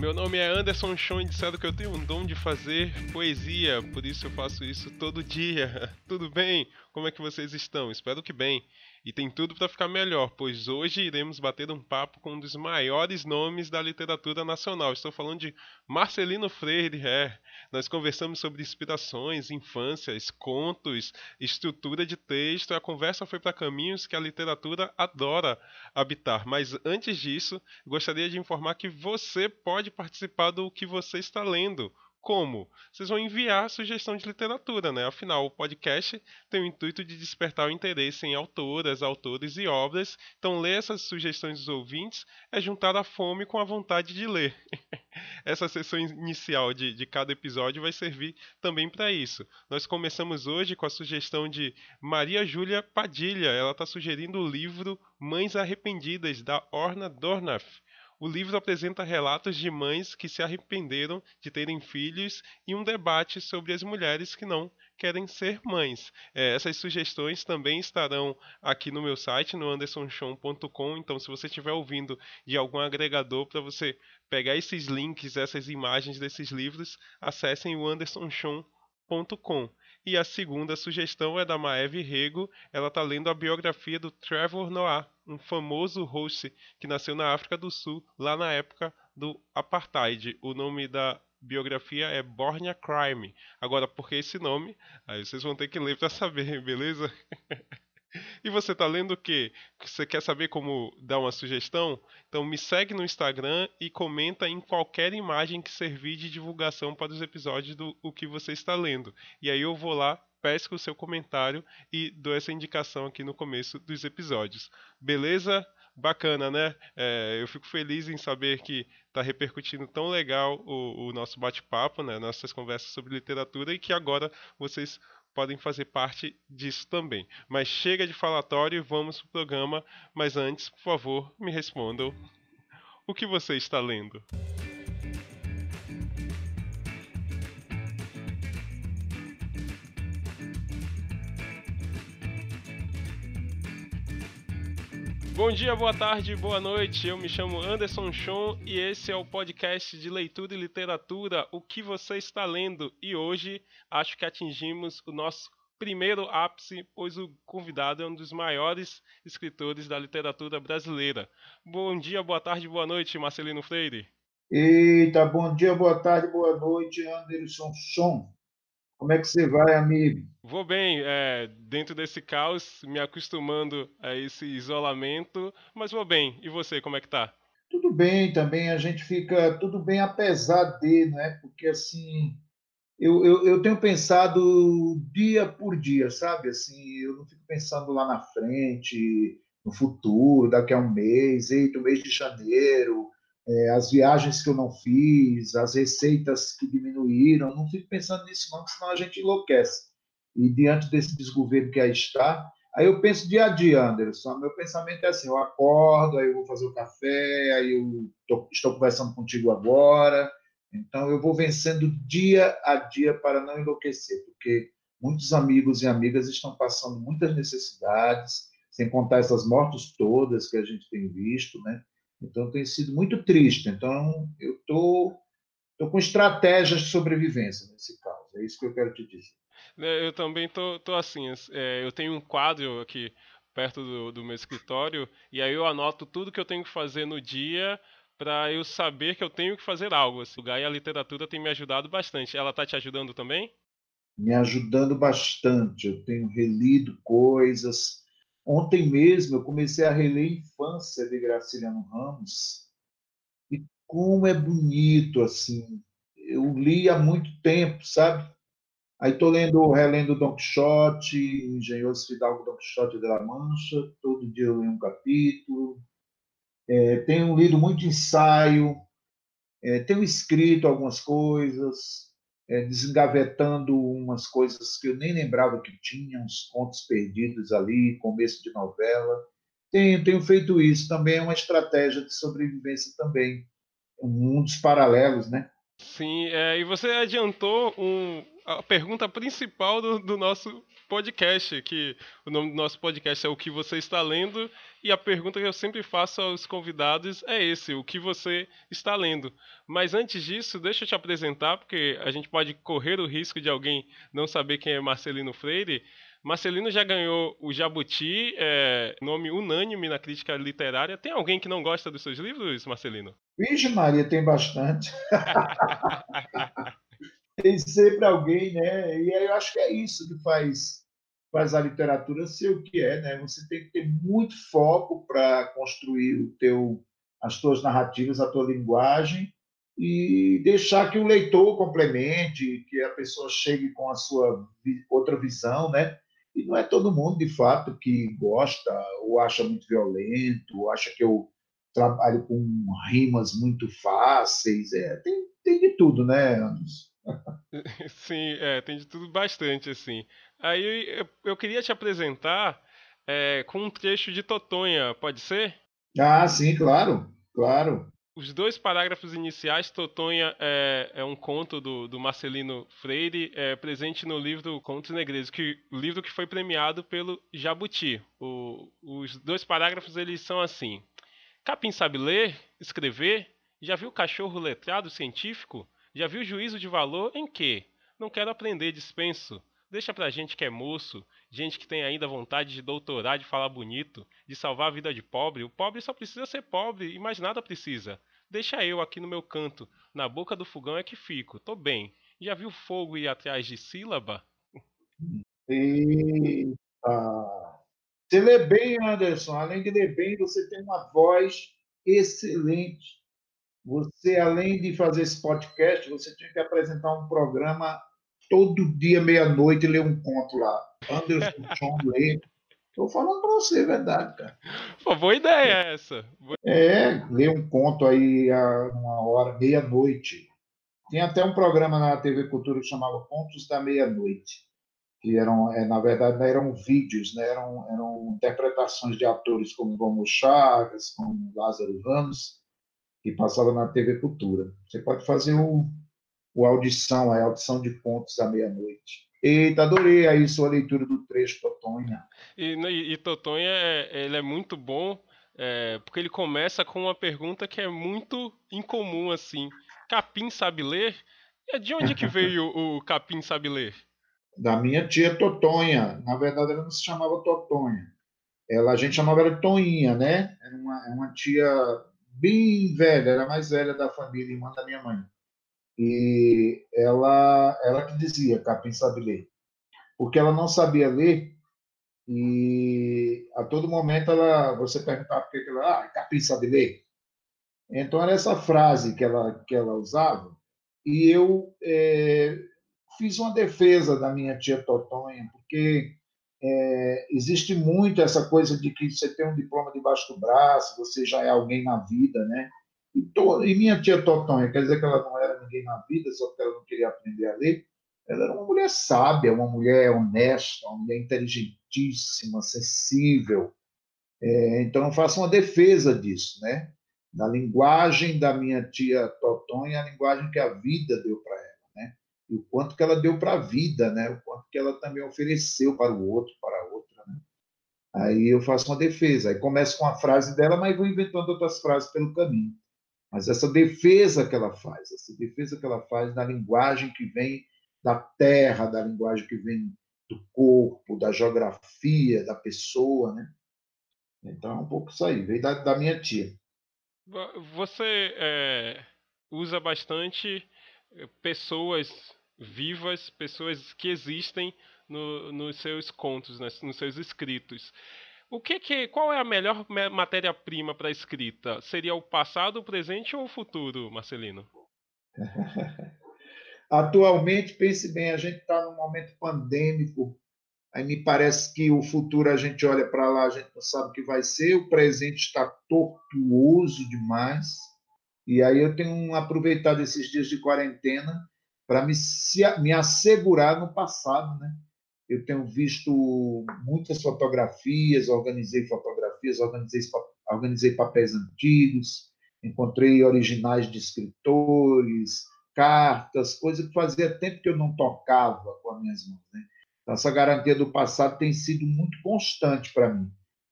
Meu nome é Anderson Chon e disseram que eu tenho um dom de fazer poesia, por isso eu faço isso todo dia. Tudo bem? Como é que vocês estão? Espero que bem. E tem tudo para ficar melhor, pois hoje iremos bater um papo com um dos maiores nomes da literatura nacional. Estou falando de Marcelino Freire. É. Nós conversamos sobre inspirações, infâncias, contos, estrutura de texto. A conversa foi para caminhos que a literatura adora habitar. Mas antes disso, gostaria de informar que você pode participar do que você está lendo. Como? Vocês vão enviar sugestão de literatura, né? Afinal, o podcast tem o intuito de despertar o interesse em autoras, autores e obras. Então, ler essas sugestões dos ouvintes é juntar a fome com a vontade de ler. Essa sessão inicial de, de cada episódio vai servir também para isso. Nós começamos hoje com a sugestão de Maria Júlia Padilha. Ela está sugerindo o livro Mães Arrependidas, da Orna Dornath. O livro apresenta relatos de mães que se arrependeram de terem filhos e um debate sobre as mulheres que não querem ser mães. É, essas sugestões também estarão aqui no meu site, no andersonchon.com. Então, se você estiver ouvindo de algum agregador para você pegar esses links, essas imagens desses livros, acessem o andersonchon.com. E a segunda sugestão é da Maeve Rego. Ela está lendo a biografia do Trevor Noah, um famoso host que nasceu na África do Sul, lá na época do Apartheid. O nome da biografia é Born a Crime. Agora, por que esse nome? Aí vocês vão ter que ler para saber, beleza? E você está lendo o quê? Você quer saber como dar uma sugestão? Então me segue no Instagram e comenta em qualquer imagem que servir de divulgação para os episódios do o que você está lendo. E aí eu vou lá, pesco o seu comentário e dou essa indicação aqui no começo dos episódios. Beleza? Bacana, né? É, eu fico feliz em saber que está repercutindo tão legal o, o nosso bate-papo, né? Nossas conversas sobre literatura e que agora vocês podem fazer parte disso também. Mas chega de falatório e vamos pro programa. Mas antes, por favor, me respondam o que você está lendo. Bom dia, boa tarde, boa noite. Eu me chamo Anderson Chon e esse é o podcast de leitura e literatura O que você está lendo. E hoje acho que atingimos o nosso primeiro ápice, pois o convidado é um dos maiores escritores da literatura brasileira. Bom dia, boa tarde, boa noite, Marcelino Freire. Eita, bom dia, boa tarde, boa noite, Anderson Chon. Como é que você vai, amigo? Vou bem, é, dentro desse caos, me acostumando a esse isolamento, mas vou bem. E você, como é que tá? Tudo bem também, a gente fica tudo bem apesar de, né? Porque assim, eu, eu, eu tenho pensado dia por dia, sabe? Assim, eu não fico pensando lá na frente, no futuro, daqui a um mês, eita, o mês de janeiro, é, as viagens que eu não fiz, as receitas que diminuíram, não fico pensando nisso não, senão a gente enlouquece. E diante desse desgoverno que aí está, aí eu penso dia a dia, Anderson, meu pensamento é assim, eu acordo, aí eu vou fazer o café, aí eu tô, estou conversando contigo agora, então eu vou vencendo dia a dia para não enlouquecer, porque muitos amigos e amigas estão passando muitas necessidades, sem contar essas mortes todas que a gente tem visto, né? Então tem sido muito triste. Então eu tô, tô com estratégias de sobrevivência nesse caso. É isso que eu quero te dizer. É, eu também tô, tô assim. É, eu tenho um quadro aqui perto do, do meu escritório e aí eu anoto tudo que eu tenho que fazer no dia para eu saber que eu tenho que fazer algo. Assim. E a literatura tem me ajudado bastante. Ela está te ajudando também? Me ajudando bastante. Eu tenho relido coisas, Ontem mesmo eu comecei a reler Infância de Graciliano Ramos e como é bonito assim. Eu li há muito tempo, sabe? Aí estou lendo, relendo Don Quixote, Engenhoso Fidalgo Don Quixote de la Mancha. Todo dia eu leio um capítulo. É, tenho lido muito ensaio. É, tenho escrito algumas coisas é, desengavetando umas coisas que eu nem lembrava que tinha, uns contos perdidos ali, começo de novela. Tenho, tenho feito isso, também é uma estratégia de sobrevivência também, mundos paralelos, né? Sim, é, e você adiantou um, a pergunta principal do, do nosso podcast, que o nome do nosso podcast é O que você está lendo, e a pergunta que eu sempre faço aos convidados é esse, o que você está lendo. Mas antes disso, deixa eu te apresentar, porque a gente pode correr o risco de alguém não saber quem é Marcelino Freire. Marcelino já ganhou o Jabuti, é, nome unânime na crítica literária. Tem alguém que não gosta dos seus livros, Marcelino? Vixe, Maria, tem bastante. tem sempre alguém, né? E aí eu acho que é isso que faz, faz a literatura ser o que é, né? Você tem que ter muito foco para construir o teu, as tuas narrativas, a tua linguagem e deixar que o leitor complemente, que a pessoa chegue com a sua outra visão, né? E não é todo mundo, de fato, que gosta ou acha muito violento, ou acha que eu trabalho com rimas muito fáceis. É, tem, tem de tudo, né, Anderson? Sim, é, tem de tudo bastante, assim. Aí eu, eu queria te apresentar é, com um trecho de Totonha, pode ser? Ah, sim, claro, claro. Os dois parágrafos iniciais, Totonha é, é um conto do, do, Marcelino Freire, é, presente no livro Contos Negreiros, que, o livro que foi premiado pelo Jabuti. O, os dois parágrafos eles são assim: Capim sabe ler, escrever, já viu cachorro letrado científico? Já viu juízo de valor em quê? Não quero aprender, dispenso. Deixa pra gente que é moço, gente que tem ainda vontade de doutorar, de falar bonito, de salvar a vida de pobre. O pobre só precisa ser pobre e mais nada precisa. Deixa eu aqui no meu canto, na boca do fogão é que fico. Tô bem. Já viu fogo ir atrás de sílaba? Eita! Você lê bem, Anderson. Além de ler bem, você tem uma voz excelente. Você, além de fazer esse podcast, você tinha que apresentar um programa todo dia, meia-noite, ler um conto lá. Anderson John lê. Estou falando para você, é verdade, cara. Pô, boa ideia essa. É, ler um conto aí a uma hora, meia-noite. Tinha até um programa na TV Cultura que chamava Contos da Meia-Noite, que eram, é, na verdade, eram vídeos, né? eram, eram interpretações de atores como Gomes Chagas, como Lázaro Ramos, que passava na TV Cultura. Você pode fazer o, o audição, a audição de pontos à meia-noite. Eita, adorei aí sua leitura do trecho Totonha. E, e, e Totonha, é, ele é muito bom, é, porque ele começa com uma pergunta que é muito incomum, assim. Capim sabe ler? E de onde que veio o Capim sabe ler? Da minha tia Totonha. Na verdade, ela não se chamava Totonha. Ela, a gente chamava ela de Toinha, né? Era uma, é uma tia bem velha, era a mais velha da família, irmã da minha mãe. E ela, ela que dizia, Capim sabe ler. Porque ela não sabia ler e a todo momento ela, você perguntava por que ela, ah, Capim sabe ler. Então era essa frase que ela, que ela usava e eu é, fiz uma defesa da minha tia Totonha, porque é, existe muito essa coisa de que você tem um diploma debaixo do braço, você já é alguém na vida, né? E, to, e minha tia Totonha, quer dizer que ela não era ninguém na vida, só que ela não queria aprender a ler. Ela era uma mulher sábia, uma mulher honesta, uma mulher inteligentíssima, sensível. É, então, eu faço uma defesa disso, né? Da linguagem da minha tia Totonha, a linguagem que a vida deu para e o quanto que ela deu para a vida, né? O quanto que ela também ofereceu para o outro, para a outra, né? Aí eu faço uma defesa, aí começo com a frase dela, mas vou inventando outras frases pelo caminho. Mas essa defesa que ela faz, essa defesa que ela faz da linguagem que vem da terra, da linguagem que vem do corpo, da geografia, da pessoa, né? Então é um pouco isso aí, veio da, da minha tia. Você é, usa bastante eh, pessoas vivas, pessoas que existem no, nos seus contos, nos seus escritos. O que, que qual é a melhor matéria-prima para escrita? Seria o passado, o presente ou o futuro, Marcelino? Atualmente, pense bem, a gente está num momento pandêmico. Aí me parece que o futuro a gente olha para lá, a gente não sabe o que vai ser. O presente está tortuoso demais. E aí eu tenho aproveitado esses dias de quarentena para me, me assegurar no passado, né? Eu tenho visto muitas fotografias, organizei fotografias, organizei, organizei papéis antigos, encontrei originais de escritores, cartas, coisa que fazia tempo que eu não tocava com as minhas mãos. Né? Essa garantia do passado tem sido muito constante para mim.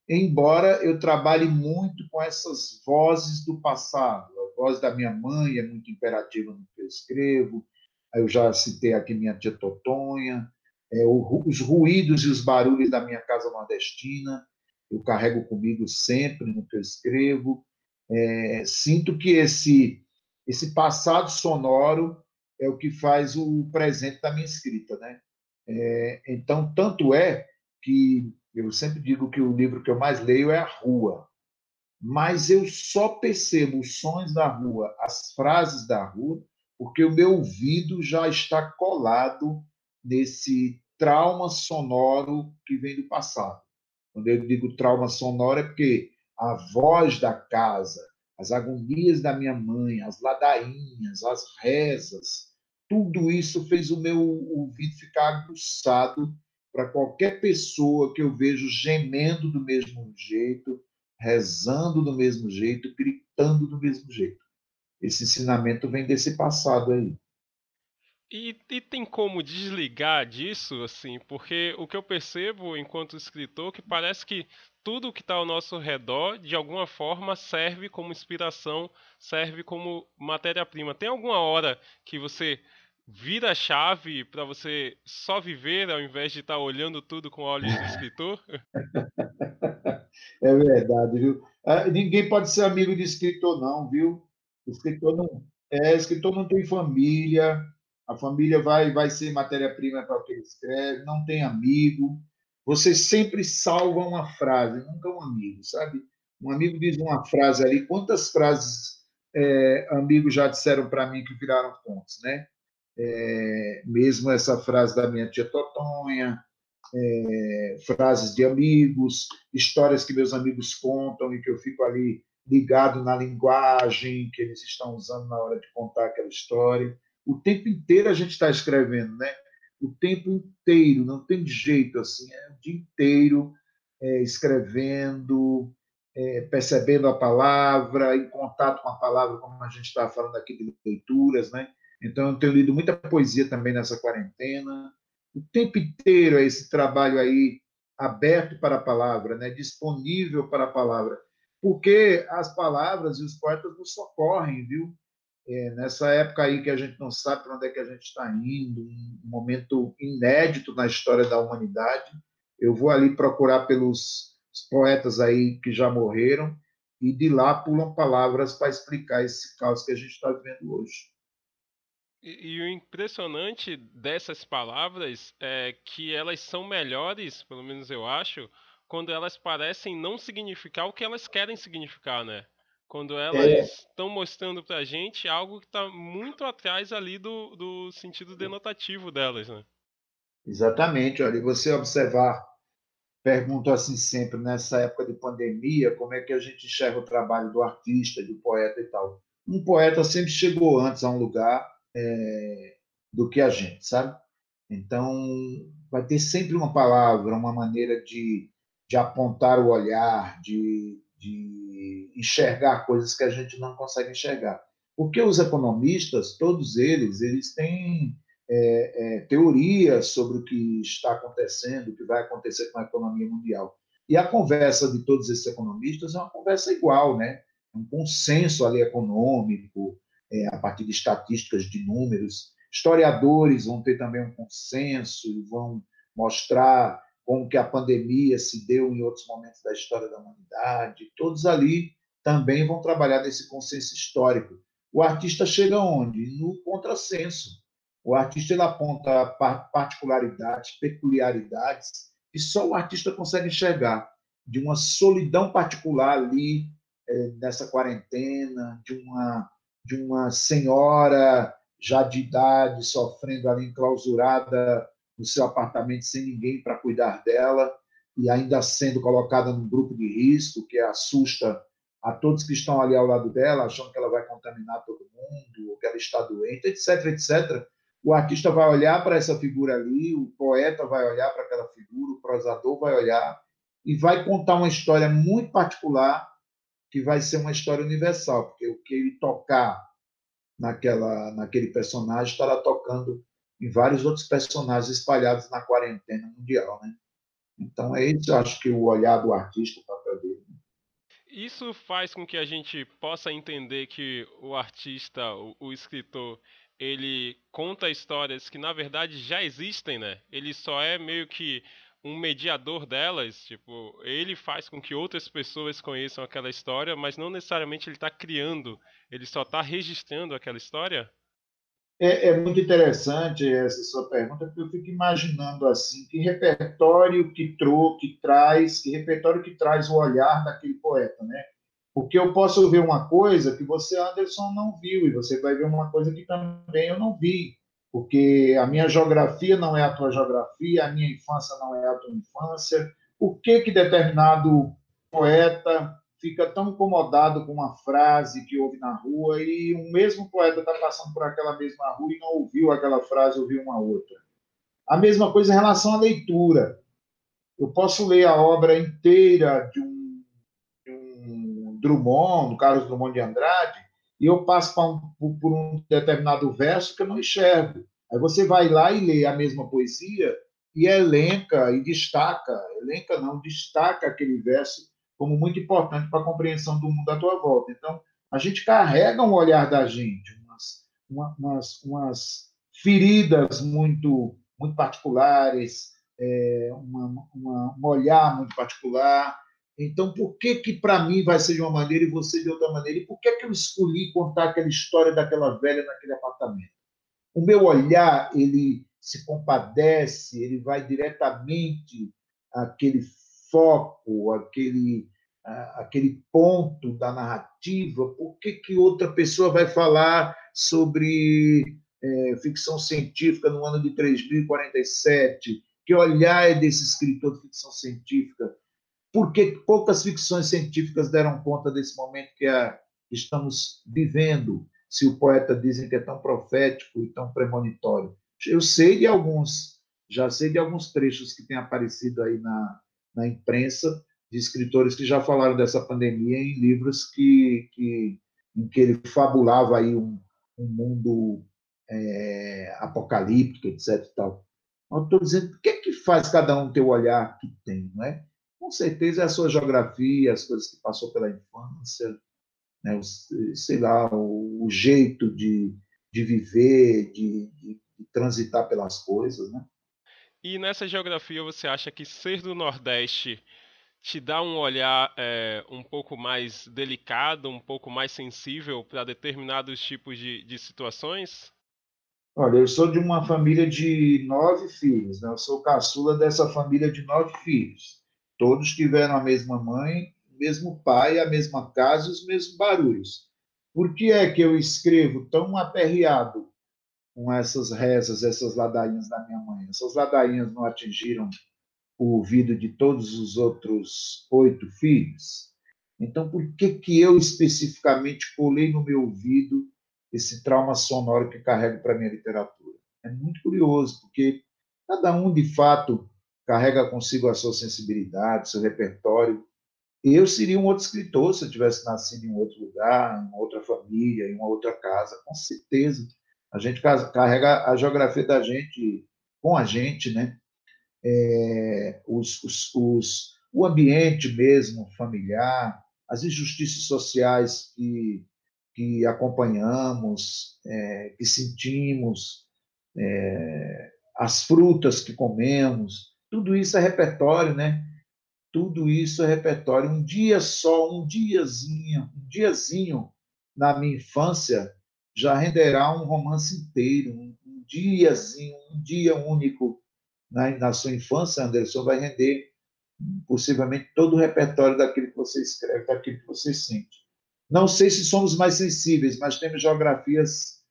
Embora eu trabalhe muito com essas vozes do passado, a voz da minha mãe é muito imperativa no que eu escrevo, eu já citei aqui minha tia Totonha, é, os ruídos e os barulhos da minha casa nordestina, eu carrego comigo sempre no que eu escrevo. É, sinto que esse, esse passado sonoro é o que faz o presente da minha escrita. Né? É, então, tanto é que eu sempre digo que o livro que eu mais leio é A Rua, mas eu só percebo os sons da rua, as frases da rua, porque o meu ouvido já está colado nesse trauma sonoro que vem do passado. Quando eu digo trauma sonoro, é porque a voz da casa, as agonias da minha mãe, as ladainhas, as rezas, tudo isso fez o meu ouvido ficar aguçado para qualquer pessoa que eu vejo gemendo do mesmo jeito, rezando do mesmo jeito, gritando do mesmo jeito. Esse ensinamento vem desse passado aí. E, e, tem como desligar disso, assim, porque o que eu percebo enquanto escritor que parece que tudo que está ao nosso redor, de alguma forma, serve como inspiração, serve como matéria-prima. Tem alguma hora que você vira a chave para você só viver ao invés de estar tá olhando tudo com olhos do escritor? É verdade, viu? Ah, ninguém pode ser amigo de escritor, não, viu? Escritor não, é, escritor não tem família, a família vai, vai ser matéria-prima para o que ele escreve, não tem amigo. Você sempre salva uma frase, nunca um amigo, sabe? Um amigo diz uma frase ali, quantas frases é, amigos já disseram para mim que viraram pontos, né? É, mesmo essa frase da minha tia Totonha, é, frases de amigos, histórias que meus amigos contam e que eu fico ali ligado na linguagem que eles estão usando na hora de contar aquela história o tempo inteiro a gente está escrevendo, né? O tempo inteiro, não tem jeito assim, é o dia inteiro é, escrevendo, é, percebendo a palavra, em contato com a palavra, como a gente estava falando aqui de leituras, né? Então, eu tenho lido muita poesia também nessa quarentena. O tempo inteiro é esse trabalho aí aberto para a palavra, né? disponível para a palavra. Porque as palavras e os poetas nos socorrem, viu? é, nessa época aí que a gente não sabe para onde é que a gente está indo, um momento inédito na história da humanidade, eu vou ali procurar pelos poetas aí que já morreram e de lá pulam palavras para explicar esse caos que a gente está vivendo hoje. E, e, o impressionante dessas palavras é que elas são melhores, pelo menos eu acho, quando elas parecem não significar o que elas querem significar, né? Quando elas é. estão mostrando pra gente algo que está muito atrás ali do, do sentido denotativo delas, né? Exatamente, olha, e você observar, pergunto assim sempre, nessa época de pandemia, como é que a gente enxerga o trabalho do artista, do poeta e tal. Um poeta sempre chegou antes a um lugar é, do que a gente, sabe? Então, vai ter sempre uma palavra, uma maneira de, de apontar o olhar, de, de enxergar coisas que a gente não consegue enxergar. Porque os economistas, todos eles, eles têm é, é, teorias sobre o que está acontecendo, o que vai acontecer com a economia mundial. E a conversa de todos esses economistas é uma conversa igual, né? um consenso ali econômico, é, a partir de estatísticas, de números. Historiadores vão ter também um consenso e vão mostrar como que a pandemia se deu em outros momentos da história da humanidade, todos ali também vão trabalhar nesse consenso histórico. O artista chega onde? No contrassenso. O artista ele aponta particularidades, peculiaridades que só o artista consegue enxergar de uma solidão particular ali é, nessa quarentena, de uma de uma senhora já de idade sofrendo ali enclausurada no seu apartamento sem ninguém para cuidar dela e ainda sendo colocada num grupo de risco que assusta a todos que estão ali ao lado dela, achando que ela vai contaminar todo mundo, ou que ela está doente, etc, etc. O artista vai olhar para essa figura ali, o poeta vai olhar para aquela figura, o prosador vai olhar e vai contar uma história muito particular que vai ser uma história universal, porque o que ele tocar naquela naquele personagem estará tocando em vários outros personagens espalhados na quarentena mundial, né? Então é isso, eu acho que o olhar do artista, o papel dele. Né? Isso faz com que a gente possa entender que o artista, o, o escritor, ele conta histórias que na verdade já existem, né? Ele só é meio que um mediador delas, tipo, ele faz com que outras pessoas conheçam aquela história, mas não necessariamente ele está criando, ele só está registrando aquela história? É, é, muito interessante essa sua pergunta, porque eu fico imaginando assim, que repertório que, tro, que traz, que repertório que traz o olhar daquele poeta, né? Porque eu posso ver uma coisa que você, Anderson, não viu, e você vai ver uma coisa que também eu não vi porque a minha geografia não é a tua geografia, a minha infância não é a tua infância. Por que, que determinado poeta fica tão incomodado com uma frase que ouve na rua e o mesmo poeta está passando por aquela mesma rua e não ouviu aquela frase, ouviu uma outra? A mesma coisa em relação à leitura. Eu posso ler a obra inteira de um, de um Drummond, do Carlos Drummond de Andrade, e eu passo um, por um determinado verso que eu não enxergo. Aí você vai lá e lê a mesma poesia e elenca e destaca, elenca não, destaca aquele verso como muito importante para a compreensão do mundo à tua volta. Então, a gente carrega um olhar da gente, umas, umas, umas feridas muito, muito particulares, é, uma, uma, um olhar muito particular, então, por que que para mim vai ser de uma maneira e você de outra maneira? E por que que eu escolhi contar aquela história daquela velha naquele apartamento? O meu olhar, ele se compadece, ele vai diretamente àquele foco, aquele aquele ponto da narrativa. Por que que outra pessoa vai falar sobre é, ficção científica no ano de 3047? Que olhar é desse escritor de ficção científica? porque poucas ficções científicas deram conta desse momento que a, estamos vivendo, se o poeta dizem que é tão profético e tão premonitório. Eu sei de alguns, já sei de alguns trechos que têm aparecido aí na, na imprensa, de escritores que já falaram dessa pandemia em livros que, que em que ele fabulava aí um, um mundo é, apocalíptico, etc. Tal. Eu estou dizendo, o que é que faz cada um ter o olhar que tem, não é? com certeza é a sua geografia, as coisas que passou pela infância, né, o, sei lá, o, o jeito de, de viver, de, de, de, transitar pelas coisas, né? E nessa geografia você acha que ser do Nordeste te dá um olhar é, um pouco mais delicado, um pouco mais sensível para determinados tipos de, de situações? Olha, eu sou de uma família de nove filhos, né? eu sou caçula dessa família de nove filhos. Todos tiveram a mesma mãe, o mesmo pai, a mesma casa, os mesmos barulhos. Por que é que eu escrevo tão aperreado com essas rezas, essas ladainhas da minha mãe? Essas ladainhas não atingiram o ouvido de todos os outros oito filhos? Então, por que, que eu especificamente colei no meu ouvido esse trauma sonoro que carrego para a minha literatura? É muito curioso, porque cada um, de fato, carrega consigo a sua sensibilidade, seu repertório. Eu seria um outro escritor se eu tivesse nascido em outro lugar, em outra família, em uma outra casa, com certeza. A gente carrega a geografia da gente com a gente, né? É, os, os, os, o ambiente mesmo familiar, as injustiças sociais que, que acompanhamos, é, que sentimos, é, as frutas que comemos, tudo isso é repertório, né? Tudo isso é repertório. Um dia só, um diazinho, um diazinho na minha infância já renderá um romance inteiro, um, um diazinho, um dia único na, na sua infância, Anderson, vai render possivelmente todo o repertório daquilo que você escreve, daquilo que você sente. Não sei se somos mais sensíveis, mas temos geografias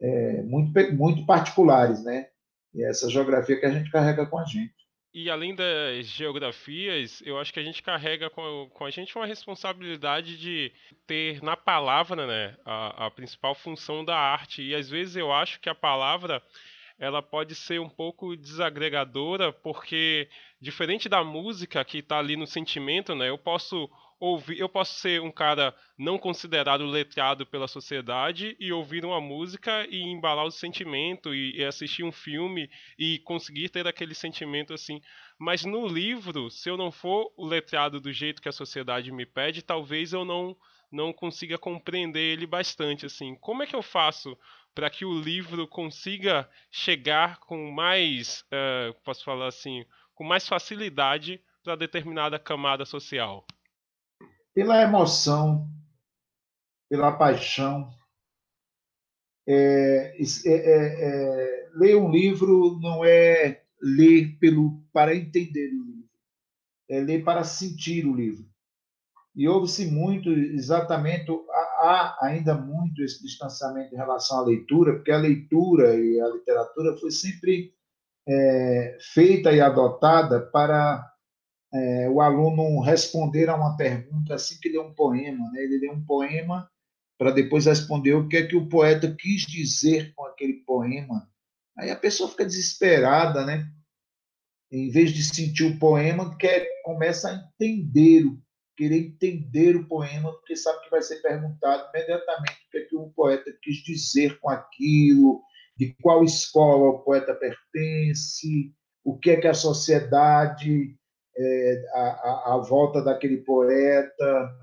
é, muito, muito particulares, né? E é essa geografia que a gente carrega com a gente. E além das geografias, eu acho que a gente carrega com, com a gente uma responsabilidade de ter na palavra né, a, a principal função da arte. E às vezes eu acho que a palavra ela pode ser um pouco desagregadora, porque diferente da música que está ali no sentimento, né? Eu posso ouvir, eu posso ser um cara não considerado letrado pela sociedade e ouvir uma música e embalar o sentimento e, e assistir um filme e conseguir ter aquele sentimento assim. Mas no livro, se eu não for letrado do jeito que a sociedade me pede, talvez eu não não consiga compreender ele bastante assim. Como é que eu faço para que o livro consiga chegar com mais, uh, posso falar assim, com mais facilidade para determinada camada social? Pela emoção, pela paixão. É, é, é, é, ler um livro não é ler pelo, para entender o livro, é ler para sentir o livro. E houve-se muito, exatamente, há ainda muito esse distanciamento em relação à leitura, porque a leitura e a literatura foi sempre é, feita e adotada para é, o aluno responder a uma pergunta assim que lê um poema. Né? Ele lê um poema para depois responder o que é que o poeta quis dizer com aquele poema. Aí a pessoa fica desesperada, né? Em vez de sentir o poema, quer, começa a entender, querer entender o poema, porque sabe que vai ser perguntado imediatamente o que é que o poeta quis dizer com aquilo, de qual escola o poeta pertence, o que é que a sociedade é, a, a, volta daquele poeta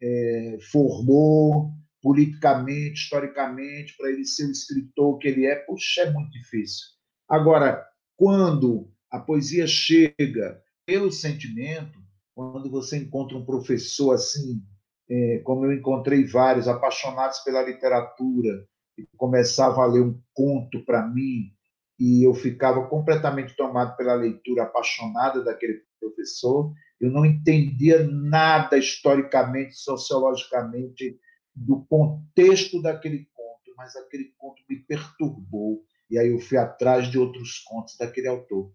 é, formou politicamente, historicamente, para ele ser o escritor que ele é, puxa, é muito difícil. Agora, quando a poesia chega pelo sentimento, quando você encontra um professor assim, é, como eu encontrei vários apaixonados pela literatura, e começava a ler um conto para mim, e eu ficava completamente tomado pela leitura apaixonada daquele professor. Eu não entendia nada historicamente, sociologicamente, do contexto daquele conto, mas aquele conto me perturbou. E aí eu fui atrás de outros contos daquele autor.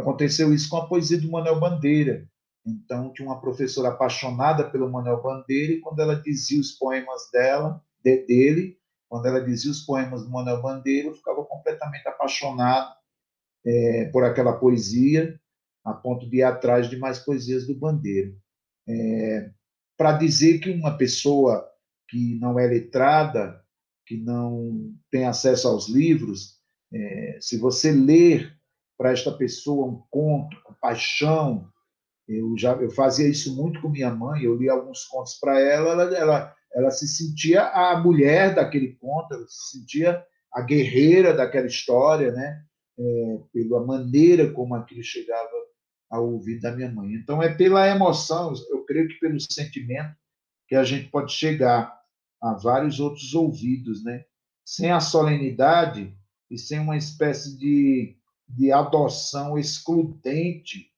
Aconteceu isso com a poesia do Manuel Bandeira. Então, tinha uma professora apaixonada pelo Manuel Bandeira, e quando ela dizia os poemas dela, de, dele, quando ela dizia os poemas do Manuel Bandeira, eu ficava completamente apaixonado é, por aquela poesia a ponto de ir atrás de mais poesias do Bandeira. É, para dizer que uma pessoa que não é letrada, que não tem acesso aos livros, é, se você ler para esta pessoa um conto com paixão, eu já eu fazia isso muito com minha mãe, eu li alguns contos para ela, ela, ela, ela se sentia a mulher daquele conto, ela se sentia a guerreira daquela história, né? É, pela maneira como aquilo chegava ao ouvido da minha mãe. Então, é pela emoção, eu creio que pelo sentimento, que a gente pode chegar a vários outros ouvidos, né? Sem a solenidade e sem uma espécie de, de adoção excludente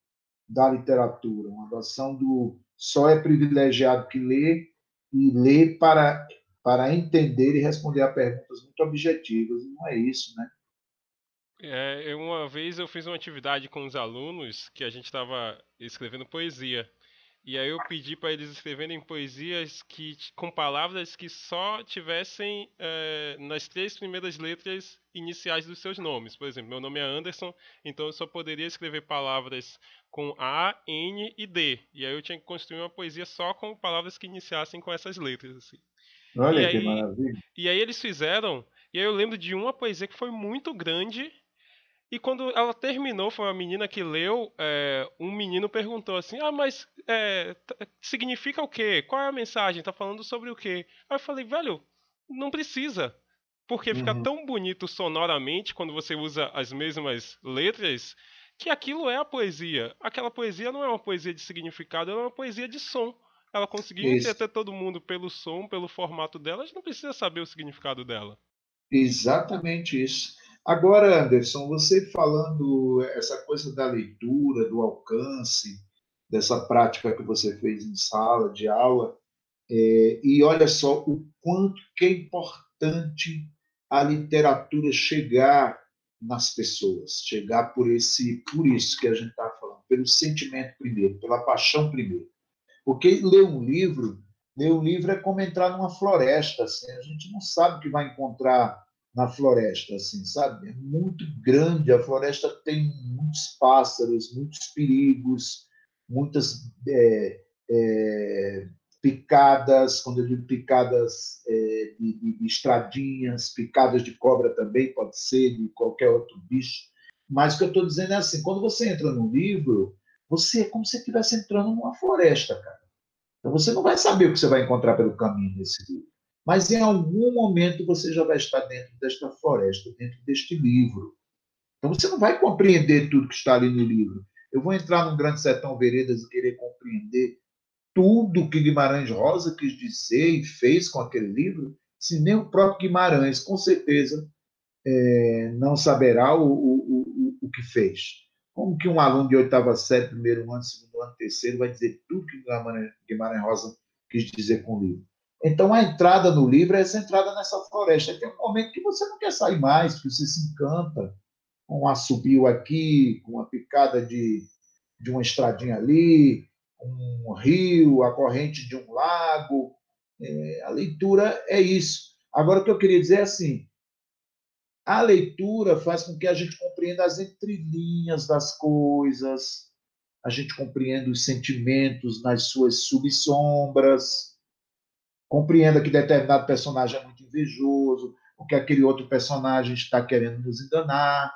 da literatura, uma adoção do só é privilegiado que lê e lê para, para entender e responder a perguntas muito objetivas. Não é isso, né? É, uma vez eu fiz uma atividade com os alunos que a gente estava escrevendo poesia. E aí eu pedi para eles escreverem poesias que com palavras que só tivessem é, nas três primeiras letras iniciais dos seus nomes. Por exemplo, meu nome é Anderson, então eu só poderia escrever palavras com A, N e D. E aí eu tinha que construir uma poesia só com palavras que iniciassem com essas letras. Assim. Olha e que aí, maravilha. E aí eles fizeram, e aí eu lembro de uma poesia que foi muito grande e quando ela terminou, foi uma menina que leu, é, um menino perguntou assim: Ah, mas é, significa o quê? Qual é a mensagem? Tá falando sobre o quê? Aí eu falei, velho, não precisa. Porque fica uhum. tão bonito sonoramente quando você usa as mesmas letras que aquilo é a poesia. Aquela poesia não é uma poesia de significado, ela é uma poesia de som. Ela conseguiu entreter todo mundo pelo som, pelo formato dela, a gente não precisa saber o significado dela. Exatamente isso. Agora, Anderson, você falando essa coisa da leitura, do alcance, dessa prática que você fez em sala de aula, é, e olha só o quanto que é importante a literatura chegar nas pessoas, chegar por esse, por isso que a gente está falando, pelo sentimento primeiro, pela paixão primeiro, porque ler um livro, ler um livro é como entrar numa floresta, assim, a gente não sabe o que vai encontrar na floresta, assim, sabe? É muito grande, a floresta tem muitos pássaros, muitos perigos, muitas é, é, picadas, quando eu digo picadas é, de, de, de, estradinhas, picadas de cobra também, pode ser, de qualquer outro bicho. Mas o que eu estou dizendo é assim, quando você entra no livro, você é como se estivesse entrando numa floresta, cara. Então você não vai saber o que você vai encontrar pelo caminho nesse livro mas em algum momento você já vai estar dentro desta floresta, dentro deste livro. Então você não vai compreender tudo que está ali no livro. Eu vou entrar num Grande Sertão Veredas e querer compreender tudo que Guimarães Rosa quis dizer e fez com aquele livro, se nem o próprio Guimarães, com certeza, é, não saberá o, o, o, o que fez. Como que um aluno de oitava série, primeiro ano, segundo ano, terceiro, vai dizer tudo que Guimarães Rosa quis dizer com o livro? Então, a entrada no livro é essa entrada nessa floresta. Tem um momento que você não quer sair mais, que você se encanta com um assobio aqui, com uma picada de, de uma estradinha ali, um rio, a corrente de um lago. É, a leitura é isso. Agora, o que eu queria dizer é assim: a leitura faz com que a gente compreenda as entrelinhas das coisas, a gente compreenda os sentimentos nas suas subsombras compreenda que determinado personagem é muito invejoso, ou que aquele outro personagem está querendo nos enganar.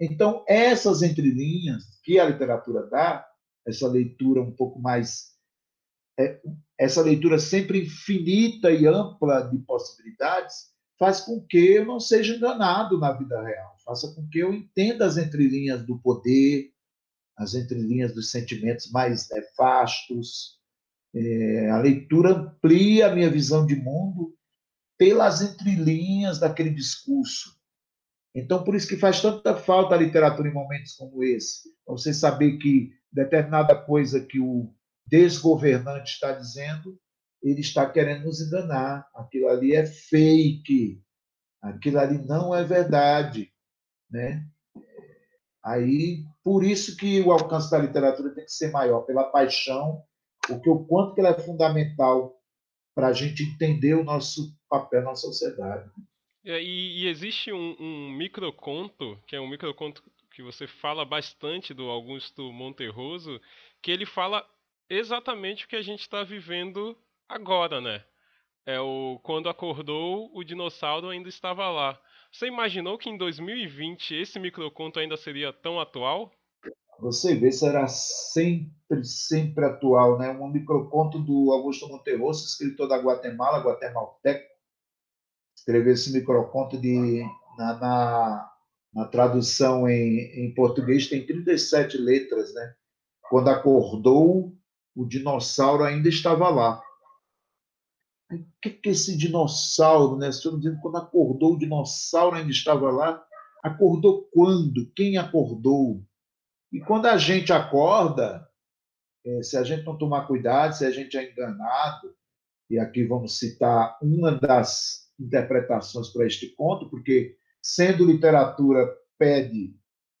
Então, essas entrelinhas que a literatura dá, essa leitura um pouco mais. É, essa leitura sempre infinita e ampla de possibilidades, faz com que eu não seja enganado na vida real, faça com que eu entenda as entrelinhas do poder, as entrelinhas dos sentimentos mais nefastos, é, a leitura amplia a minha visão de mundo pelas entrelinhas daquele discurso. Então, por isso que faz tanta falta a literatura em momentos como esse. Você saber que determinada coisa que o desgovernante está dizendo, ele está querendo nos enganar. Aquilo ali é fake. Aquilo ali não é verdade. Né? Aí, por isso que o alcance da literatura tem que ser maior, pela paixão porque o quanto que ela é fundamental para a gente entender o nosso papel na sociedade. É, e, e, existe um, um microconto, que é um microconto que você fala bastante do Augusto Monterroso, que ele fala exatamente o que a gente está vivendo agora, né? É o quando acordou, o dinossauro ainda estava lá. Você imaginou que em 2020 esse microconto ainda seria tão atual? Você vê, será sempre, sempre atual. Né? Um microconto do Augusto Monterroso, escritor da Guatemala, guatemalteco, escreveu esse microconto de, na, na, na tradução em, em, português, tem 37 letras. Né? Quando acordou, o dinossauro ainda estava lá. O que, que esse dinossauro, né? Eu dizendo, quando acordou, o dinossauro ainda estava lá. Acordou quando? Quem acordou? E quando a gente acorda, é, se a gente não tomar cuidado, se a gente é enganado, e aqui vamos citar uma das interpretações para este conto, porque sendo literatura pede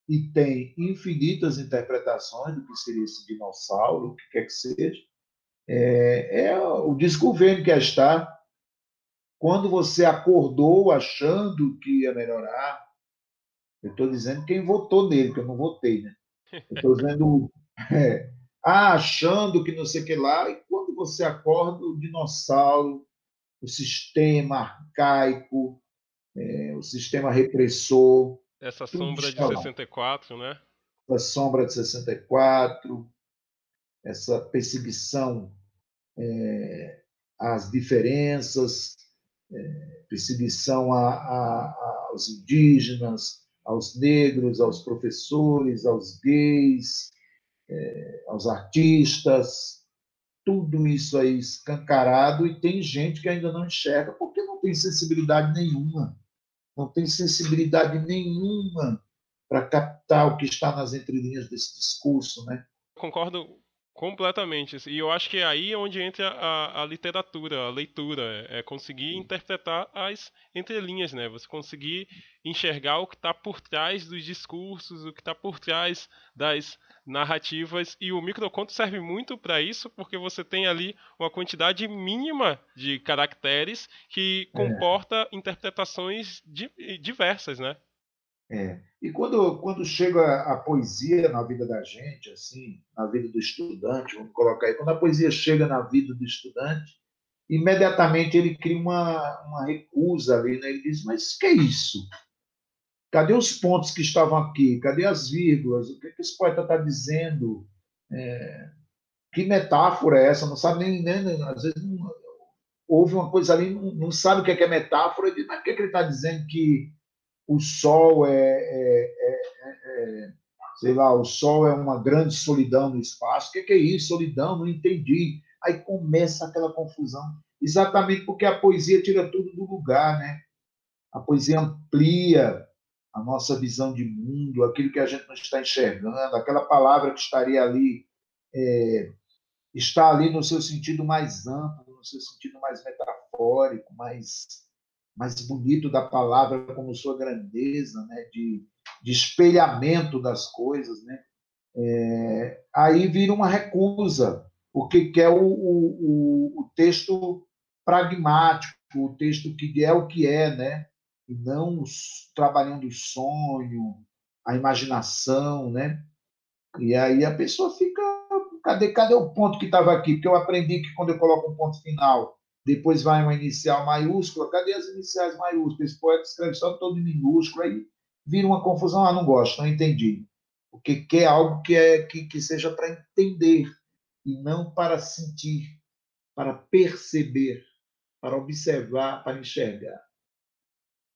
e tem infinitas interpretações do que seria esse dinossauro, o que quer que seja, é, é o desgoverno que está quando você acordou achando que ia melhorar. Eu estou dizendo quem votou nele, que eu não votei, né? Estou dizendo, é, achando que não sei o que lá, e quando você acorda, o dinossauro, o sistema arcaico, é, o sistema repressor. Essa sombra de 64, lá. né? Essa sombra de 64, essa perseguição é, às diferenças, é, perseguição a, a, aos indígenas, aos negros, aos professores, aos gays, é, aos artistas, tudo isso aí escancarado e tem gente que ainda não enxerga porque não tem sensibilidade nenhuma, não tem sensibilidade nenhuma para captar o que está nas entrelinhas desse discurso, né? Concordo Completamente. E eu acho que é aí onde entra a, a literatura, a leitura. É conseguir interpretar as entrelinhas, né? Você conseguir enxergar o que está por trás dos discursos, o que está por trás das narrativas. E o microconto serve muito para isso, porque você tem ali uma quantidade mínima de caracteres que é. comporta é. interpretações diversas, né? É. E quando, quando chega a poesia na vida da gente, assim, na vida do estudante, vamos colocar aí, quando a poesia chega na vida do estudante, imediatamente ele cria uma, uma recusa ali, né? ele diz, mas que é isso? Cadê os pontos que estavam aqui? Cadê as vírgulas? O que, que esse poeta está dizendo? É... que metáfora é essa? Não sabe nem, nem às vezes não, houve uma coisa ali, não, não sabe o que é, que é metáfora, diz, mas o que, é que ele está dizendo que o sol é, é, é, é, sei lá, o sol é uma grande solidão no espaço. O que é, isso? Solidão? Não entendi. Aí começa aquela confusão. Exatamente porque a poesia tira tudo do lugar, né? A poesia amplia a nossa visão de mundo, aquilo que a gente não está enxergando, aquela palavra que estaria ali é, está ali no seu sentido mais amplo, no seu sentido mais metafórico, mais mais bonito da palavra, como sua grandeza, né? de, de espelhamento das coisas, né? É, aí vira uma recusa, porque quer o, o, o texto pragmático, o texto que é o que é, né? e não trabalhando o sonho, a imaginação, né? E aí a pessoa fica, cadê, cadê o ponto que estava aqui? Porque eu aprendi que quando eu coloco um ponto final, depois vai uma inicial maiúscula, cadê as iniciais maiúsculas? Esse poeta escreve só todo em minúsculo, aí vira uma confusão, ah, não gosto, não entendi. Porque quer algo que, é, que, que seja para entender e não para sentir, para perceber, para observar, para enxergar.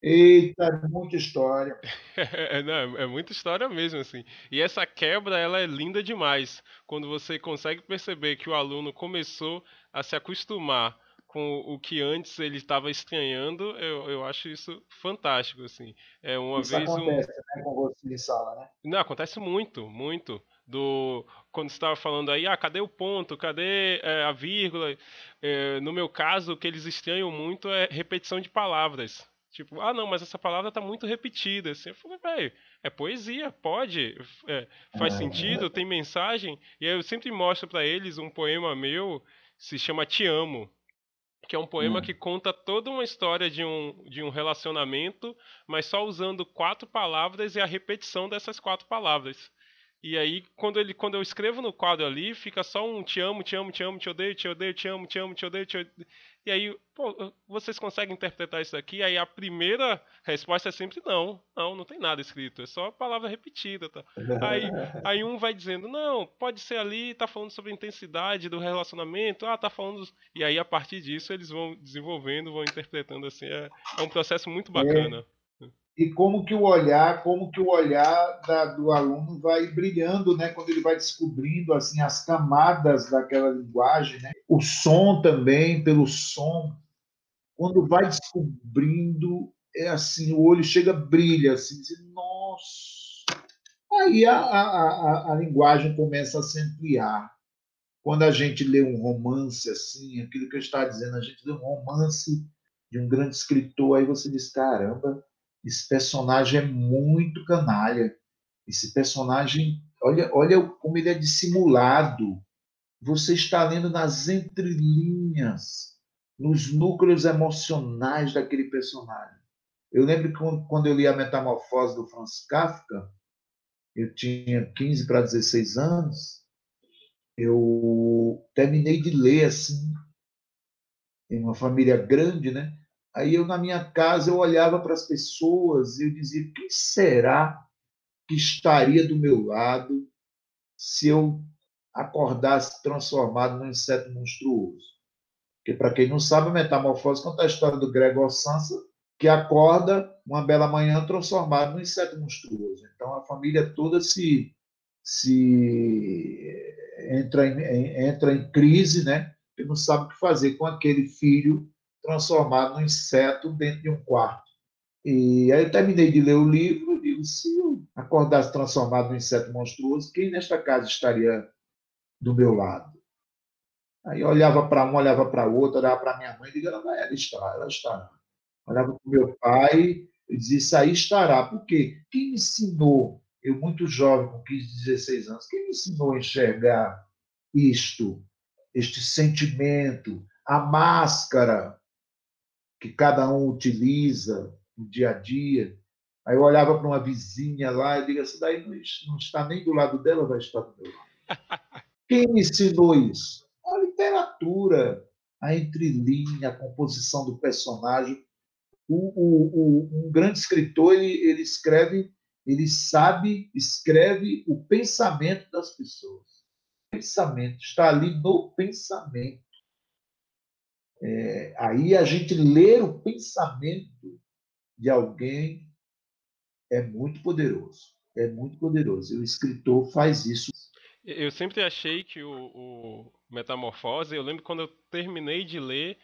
Eita, é muita história. É, não, é muita história mesmo, assim. E essa quebra, ela é linda demais. Quando você consegue perceber que o aluno começou a se acostumar com o que antes ele estava estranhando, eu, eu acho isso fantástico, assim. É uma isso vez acontece, um... né, com de sala, né? Não, acontece muito, muito. Do quando você estava falando aí, ah, cadê o ponto, cadê é, a vírgula? É, no meu caso, o que eles estranham muito é repetição de palavras. Tipo, ah, não, mas essa palavra está muito repetida. Assim, eu falei, velho, é poesia, pode, é, faz é. sentido, tem mensagem. E aí eu sempre mostro para eles um poema meu, se chama Te Amo que é um poema hum. que conta toda uma história de um, de um relacionamento, mas só usando quatro palavras e a repetição dessas quatro palavras. E aí, quando, ele, quando eu escrevo no quadro ali, fica só um te amo, te amo, te amo, te odeio, te odeio, te amo, te amo, te odeio, te odeio. E aí, pô, vocês conseguem interpretar isso aqui? Aí a primeira resposta é sempre não. Não, não tem nada escrito. É só a palavra repetida, tá? Aí, aí um vai dizendo, não, pode ser ali, tá falando sobre a intensidade do relacionamento. Ah, tá falando... E aí, a partir disso, eles vão desenvolvendo, vão interpretando assim. É, é um processo muito bacana. É e como que o olhar, como que o olhar da, do aluno vai brilhando, né, quando ele vai descobrindo assim as camadas daquela linguagem, né? O som também, pelo som, quando vai descobrindo, é assim, o olho chega brilha assim, diz, nossa. Aí a, a, a, a linguagem começa a se ampliar. Quando a gente lê um romance assim, aquilo que eu estava dizendo, a gente lê um romance de um grande escritor, aí você diz, caramba, esse personagem é muito canalha. Esse personagem, olha, olha como ele é dissimulado. Você está lendo nas entrelinhas, nos núcleos emocionais daquele personagem. Eu lembro que quando eu li a Metamorfose do Franz Kafka, eu tinha 15 para 16 anos, eu terminei de ler assim, em uma família grande, né? Aí eu, na minha casa, eu olhava para as pessoas e eu dizia: quem será que estaria do meu lado se eu acordasse transformado num inseto monstruoso? Porque, para quem não sabe, a metamorfose conta a história do Gregor Sansa, que acorda uma bela manhã transformado num inseto monstruoso. Então, a família toda se, se entra, em, entra em crise, né? E não sabe o que fazer com aquele filho transformado num inseto dentro de um quarto. E aí eu terminei de ler o livro e digo, se eu acordasse transformado num inseto monstruoso, quem nesta casa estaria do meu lado. Aí eu olhava para um, olhava para outro, olhava para minha mãe e dizia, ela, ela estará, ela estará. Olhava para o meu pai e dizia, isso aí estará. Por quê? Quem me ensinou, eu muito jovem, com 15, 16 anos, quem me ensinou a enxergar isto, este sentimento, a máscara que cada um utiliza no dia a dia. Aí eu olhava para uma vizinha lá e digo, essa daí não está nem do lado dela, vai estar do meu lado. Quem me ensinou isso? A literatura, a entrelinha, a composição do personagem. O, o, o, um grande escritor, ele, ele escreve, ele sabe, escreve o pensamento das pessoas. O pensamento está ali no pensamento. É, aí a gente ler o pensamento de alguém é muito poderoso. É muito poderoso. E o escritor faz isso. Eu sempre achei que o, o Metamorfose, eu lembro quando eu terminei de ler,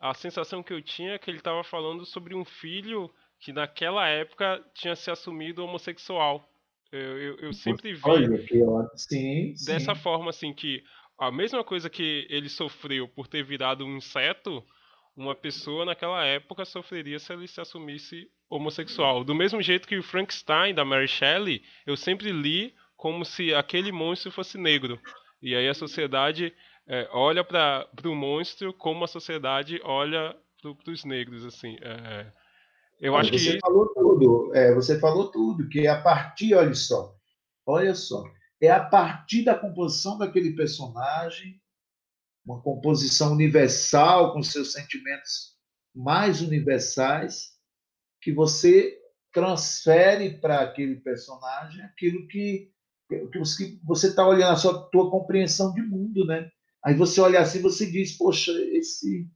a sensação que eu tinha é que ele estava falando sobre um filho que naquela época tinha se assumido homossexual. Eu, eu, eu sempre vi Olha, que sim, dessa sim. forma assim que a mesma coisa que ele sofreu por ter virado um inseto, uma pessoa naquela época sofreria se ele se assumisse homossexual. Do mesmo jeito que o Frankenstein da Mary Shelley, eu sempre li como se aquele monstro fosse negro. E aí a sociedade é, olha para o monstro como a sociedade olha para os negros, assim. É, eu acho você que falou tudo. É, você falou tudo que é a partir, olha só, olha só, é a partir da composição daquele personagem, uma composição universal com seus sentimentos mais universais, que você transfere para aquele personagem aquilo que, que você está olhando a sua tua compreensão de mundo, né? Aí você olha assim, você diz, poxa, esse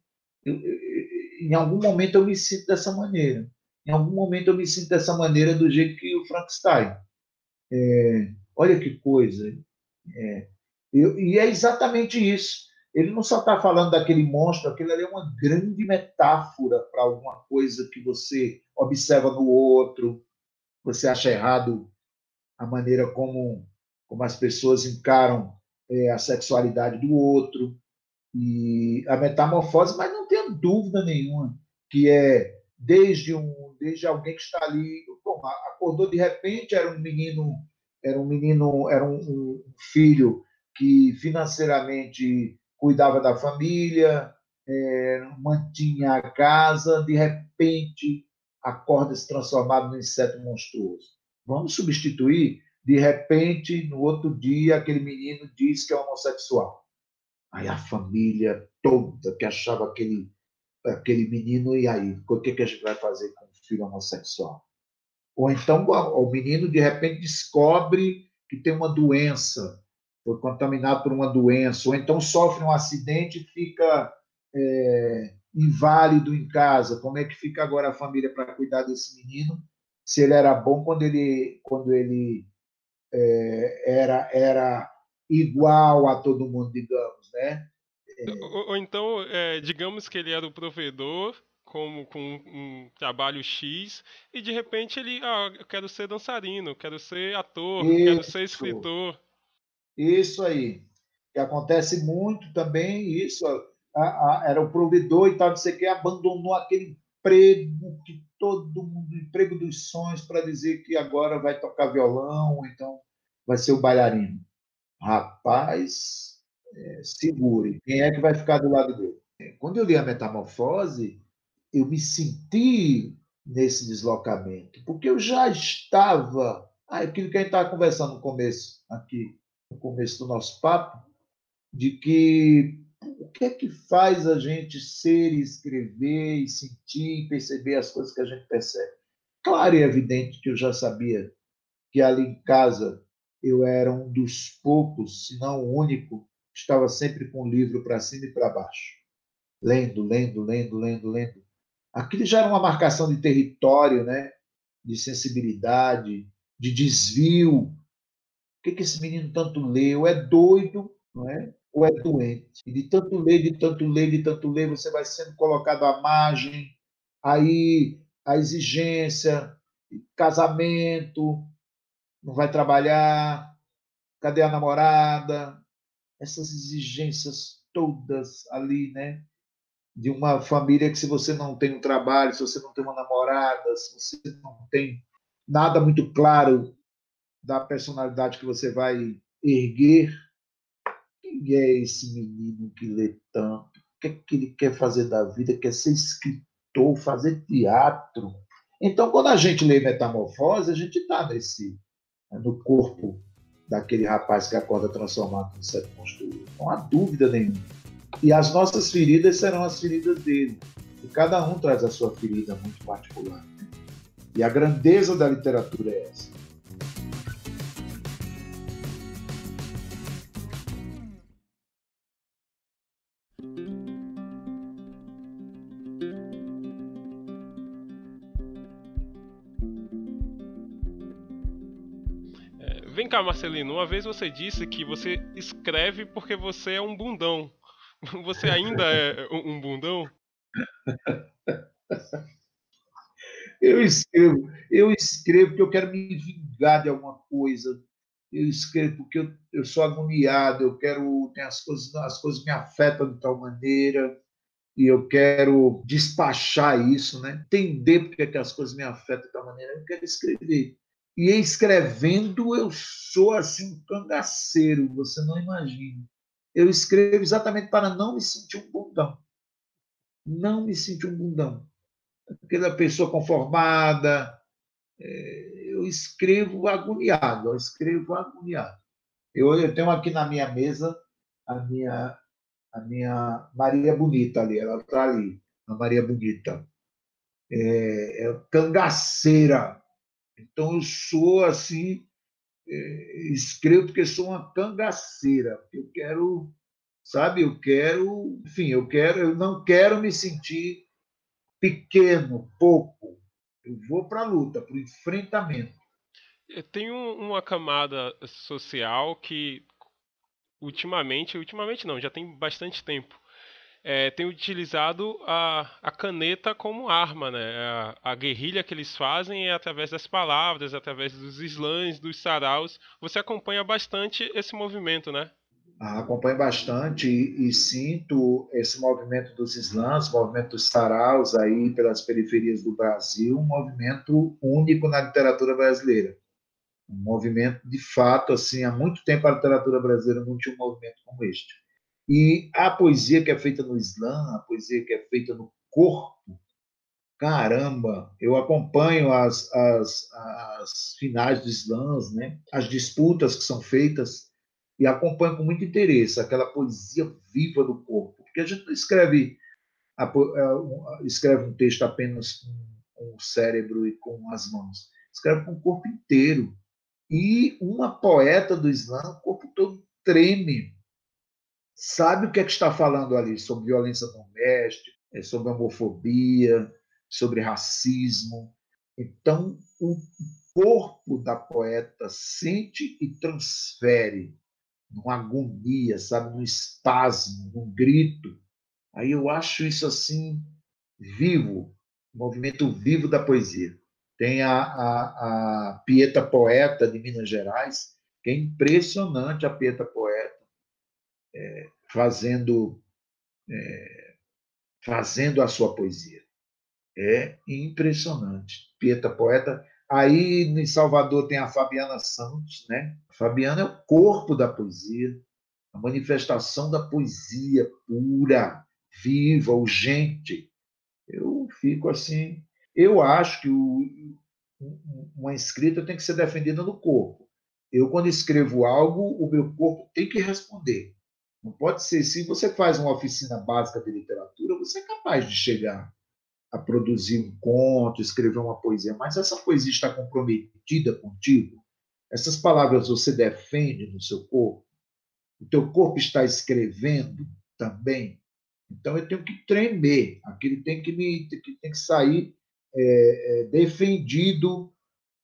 em algum momento eu me sinto dessa maneira. Em algum momento eu me sinto dessa maneira do jeito que o Frankenstein. É, Olha que coisa. É, e é exatamente isso. Ele não só está falando daquele monstro, aquilo ali é uma grande metáfora para alguma coisa que você observa no outro, você acha errado a maneira como, como as pessoas encaram é, a sexualidade do outro e a metamorfose, mas não tenha dúvida nenhuma que é desde um desde alguém que está ali, acordou de repente, era um menino era um menino, era um, um filho que financeiramente cuidava da família, é, mantinha a casa, de repente acorda se transformado num inseto monstruoso. Vamos substituir, de repente, no outro dia, aquele menino diz que é homossexual. Aí a família toda que achava aquele, aquele menino, e aí? O que, que a gente vai fazer com o filho homossexual? Ou então o menino de repente descobre que tem uma doença, foi contaminado por uma doença, ou então sofre um acidente e fica é, inválido em casa. Como é que fica agora a família para cuidar desse menino? Se ele era bom quando ele, quando ele é, era, era igual a todo mundo, digamos, né? Ou, ou, então, é, digamos que ele era o provedor como com um trabalho X e de repente ele, ah, eu quero ser dançarino, quero ser ator, isso, quero ser escritor. Isso aí. Que acontece muito também isso. A, a, era o provedor e tal, não sei o que, abandonou aquele emprego que todo mundo, emprego dos sonhos para dizer que agora vai tocar violão, ou então vai ser o bailarino. Rapaz, é, segure. Quem é que vai ficar do lado dele? Quando eu li a Metamorfose, eu me senti nesse deslocamento, porque eu já estava, ah, aquilo que a gente estava conversando no começo, aqui, no começo do nosso papo, de que o que é que faz a gente ser escrever e sentir e perceber as coisas que a gente percebe? Claro e evidente que eu já sabia que ali em casa eu era um dos poucos, se não o único, que estava sempre com o livro para cima e para baixo, lendo, lendo, lendo, lendo, lendo. Aquilo já era uma marcação de território, né? de sensibilidade, de desvio. O que, que esse menino tanto lê? Ou é doido, não é? ou é doente. E de tanto ler, de tanto ler, de tanto ler, você vai sendo colocado à margem, aí a exigência, casamento, não vai trabalhar, cadê a namorada? essas exigências todas ali, né? De uma família que se você não tem um trabalho, se você não tem uma namorada, se você não tem nada muito claro da personalidade que você vai erguer, quem é esse menino que lê tanto? O que, é que ele quer fazer da vida? Quer ser escritor, fazer teatro? Então, quando a gente lê Metamorfose, a gente está nesse né, no corpo daquele rapaz que acorda transformado no sete construído. Não há dúvida nenhuma. E as nossas feridas serão as feridas dele. E cada um traz a sua ferida muito particular. Né? E a grandeza da literatura é essa. Vem cá, Marcelino, uma vez você disse que você escreve porque você é um bundão. Você ainda é um bundão? Eu escrevo, eu escrevo porque eu quero me vingar de alguma coisa. Eu escrevo porque eu, eu sou agoniado, eu quero. As coisas, as coisas me afetam de tal maneira e eu quero despachar isso, né? entender porque é que as coisas me afetam de tal maneira. Eu quero escrever. E escrevendo, eu sou assim um cangaceiro, você não imagina. Eu escrevo exatamente para não me sentir um bundão. Não me sentir um bundão. Aquela pessoa conformada. É, eu escrevo agoniado, eu escrevo agoniado. Eu, eu tenho aqui na minha mesa a minha, a minha Maria Bonita ali, ela está ali, a Maria Bonita. É, é cangaceira, então eu sou assim, escrevo porque sou uma cangaceira. Eu quero, sabe, eu quero, enfim, eu quero, eu não quero me sentir pequeno, pouco. Eu vou para a luta, para o enfrentamento. Tem uma camada social que ultimamente, ultimamente não, já tem bastante tempo, é, tem utilizado a, a caneta como arma, né? A, a, guerrilha que eles fazem é através das palavras, através dos slams, dos saraus. Você acompanha bastante esse movimento, né? Ah, acompanho bastante e, e, sinto esse movimento dos slams, movimento dos saraus aí pelas periferias do Brasil, um movimento único na literatura brasileira. Um movimento, de fato, assim, há muito tempo a literatura brasileira não tinha um movimento como este e a poesia que é feita no Islã, a poesia que é feita no corpo, caramba, eu acompanho as, as, as finais dos slams, né? as disputas que são feitas, e acompanho com muito interesse aquela poesia viva do corpo. Porque a gente não escreve, é, escreve um texto apenas com o cérebro e com as mãos, escreve com o corpo inteiro. E uma poeta do Islã, o corpo todo treme sabe o que é que está falando ali sobre violência doméstica, é sobre homofobia, sobre racismo. Então, o corpo da poeta sente e transfere numa agonia, sabe, num espasmo, num grito. Aí eu acho isso assim vivo, movimento vivo da poesia. Tem a, a, a Pieta Poeta de Minas Gerais, que é impressionante a Pieta Poeta fazendo, é, fazendo a sua poesia. É impressionante. Pieta Poeta. Aí em Salvador tem a Fabiana Santos, né? A Fabiana é o corpo da poesia, a manifestação da poesia pura, viva, urgente. Eu fico assim. Eu acho que o, uma escrita tem que ser defendida no corpo. Eu, quando escrevo algo, o meu corpo tem que responder. Não pode ser. Se você faz uma oficina básica de literatura, você é capaz de chegar a produzir um conto, escrever uma poesia, mas essa poesia está comprometida contigo? Essas palavras você defende no seu corpo? O teu corpo está escrevendo também? Então eu tenho que tremer, aquilo tem que me tem que sair é, é, defendido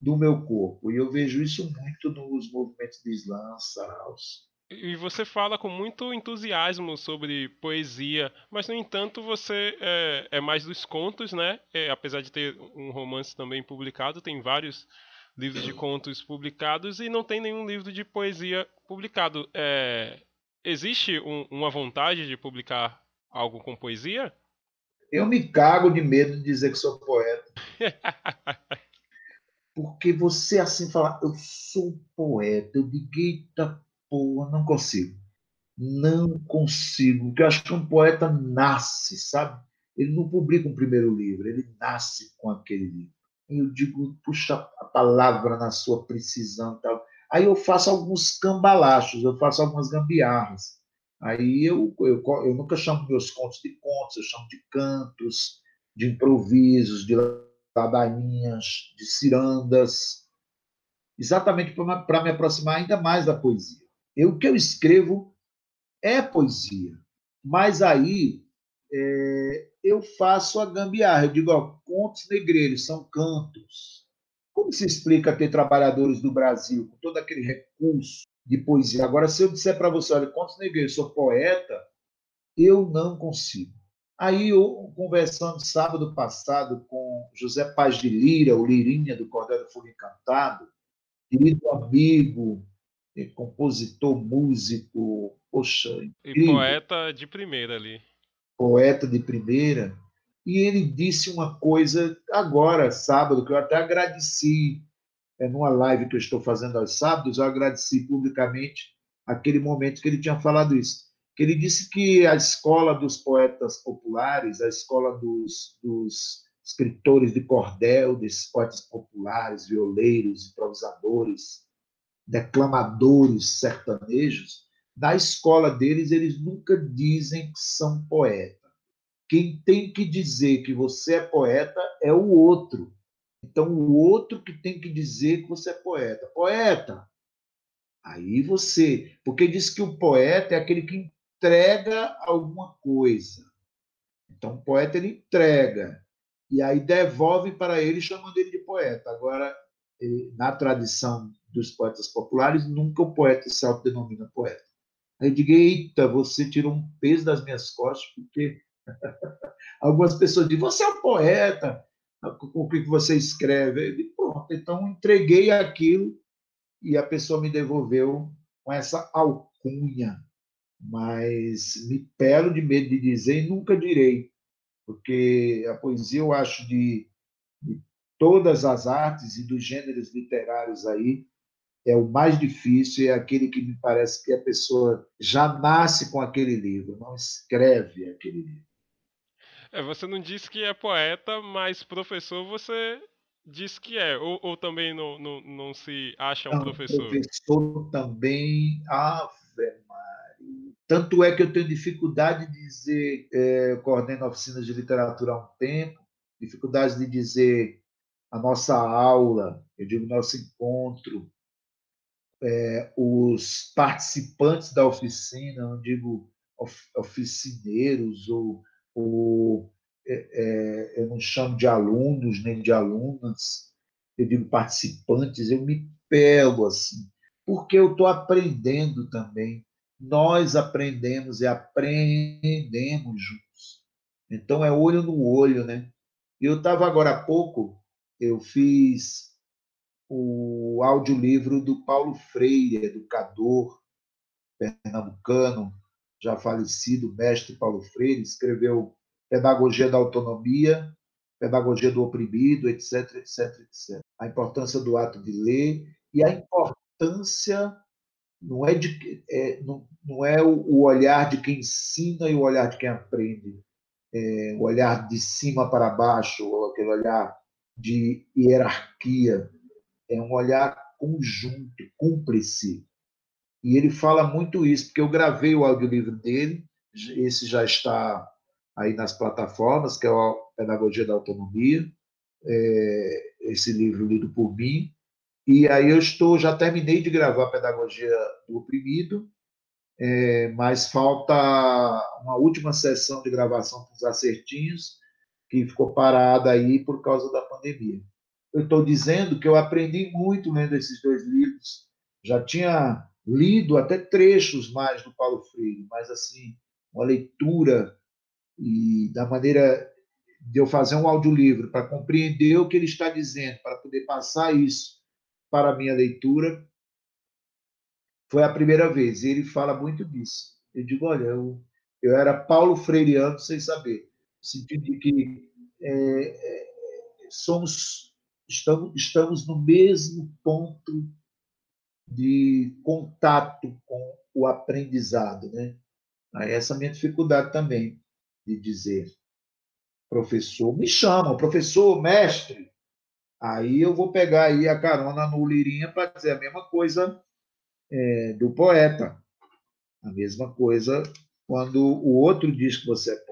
do meu corpo. E eu vejo isso muito nos movimentos de Islã, saraus. E você fala com muito entusiasmo sobre poesia, mas no entanto você é, é mais dos contos, né? É, apesar de ter um romance também publicado, tem vários livros de contos publicados e não tem nenhum livro de poesia publicado. É, existe um, uma vontade de publicar algo com poesia? Eu me cago de medo de dizer que sou poeta. Porque você assim fala, eu sou poeta, eu digo, eita porra, não consigo. Não consigo. Porque eu acho que um poeta nasce, sabe? Ele não publica um primeiro livro, ele nasce com aquele livro. E eu digo, puxa a palavra na sua precisão tal. Aí eu faço alguns cambalachos, eu faço algumas gambiarras. Aí eu, eu, eu nunca chamo meus contos de contos, eu chamo de cantos, de improvisos, de ladainhas, de cirandas, exatamente para me aproximar ainda mais da poesia. Eu, o que eu escrevo é poesia, mas aí é, eu faço a gambiarra. Eu digo, ó, contos negreiros são cantos. Como se explica ter trabalhadores do Brasil com todo aquele recurso de poesia? Agora, se eu disser para você, olha, contos negreiros, sou poeta, eu não consigo. Aí, eu, conversando sábado passado com José Paz de Lira, o Lirinha do Cordel do Fogo Encantado, querido amigo, compositor, músico, poxa. Incrível. E poeta de primeira ali. Poeta de primeira. E ele disse uma coisa agora, sábado, que eu até agradeci, é, numa live que eu estou fazendo aos sábados, eu agradeci publicamente aquele momento que ele tinha falado isso. Que ele disse que a escola dos poetas populares, a escola dos, dos escritores de cordel, desses poetas populares, violeiros, improvisadores, declamadores sertanejos, na escola deles eles nunca dizem que são poetas. Quem tem que dizer que você é poeta é o outro. Então, o outro que tem que dizer que você é poeta. Poeta! Aí você. Porque diz que o poeta é aquele que entrega alguma coisa. Então, o poeta ele entrega. E aí devolve para ele, chamando ele de poeta. Agora, na tradição dos poetas populares, nunca o poeta se autodenomina poeta. Aí eu digo, eita, você tirou um peso das minhas costas, porque algumas pessoas dizem, você é um poeta, o que você escreve? Eu digo, pronto, então entreguei aquilo e a pessoa me devolveu com essa alcunha. Mas me pelo de medo de dizer e nunca direi, porque a poesia eu acho de todas as artes e dos gêneros literários aí, é o mais difícil, é aquele que me parece que a pessoa já nasce com aquele livro, não escreve aquele livro. É, você não disse que é poeta, mas professor você diz que é, ou, ou também não, não, não, se acha um não, professor? Professor também, ave Maria. Tanto é que eu tenho dificuldade de dizer, é, coordeno oficinas de literatura há um tempo, dificuldade de dizer a nossa aula, eu digo nosso encontro, é, os participantes da oficina, não digo oficineiros ou, ou é, é, eu não chamo de alunos nem de alunas, eu digo participantes, eu me pego assim, porque eu estou aprendendo também. Nós aprendemos e aprendemos juntos. Então é olho no olho, né? Eu estava agora há pouco, eu fiz o audiolivro do Paulo Freire, educador pernambucano, já falecido, mestre Paulo Freire, escreveu Pedagogia da Autonomia, Pedagogia do Oprimido, etc, etc, etc. A importância do ato de ler e a importância não é, de, é, não, não é o olhar de quem ensina e o olhar de quem aprende, é, o olhar de cima para baixo, ou aquele olhar de hierarquia, é um olhar conjunto, cúmplice. E ele fala muito isso, porque eu gravei o audiolivro dele, esse já está aí nas plataformas, que é a Pedagogia da Autonomia, é, esse livro lido por mim. E aí eu estou, já terminei de gravar a Pedagogia do Oprimido, é, mas falta uma última sessão de gravação com os acertinhos, que ficou parada aí por causa da pandemia eu estou dizendo que eu aprendi muito lendo esses dois livros. Já tinha lido até trechos mais do Paulo Freire, mas assim, uma leitura e da maneira de eu fazer um audiolivro para compreender o que ele está dizendo, para poder passar isso para a minha leitura, foi a primeira vez. E ele fala muito disso. Eu digo, olha, eu, eu era Paulo Freireano sem saber, no sentido de que é, é, somos, estamos, estamos no mesmo ponto de contato com o aprendizado, né? Aí essa é a minha dificuldade também de dizer, professor, me chama, professor, mestre. Aí eu vou pegar aí a carona no Lirinha para dizer a mesma coisa é, do poeta. A mesma coisa quando o outro diz que você é poeta.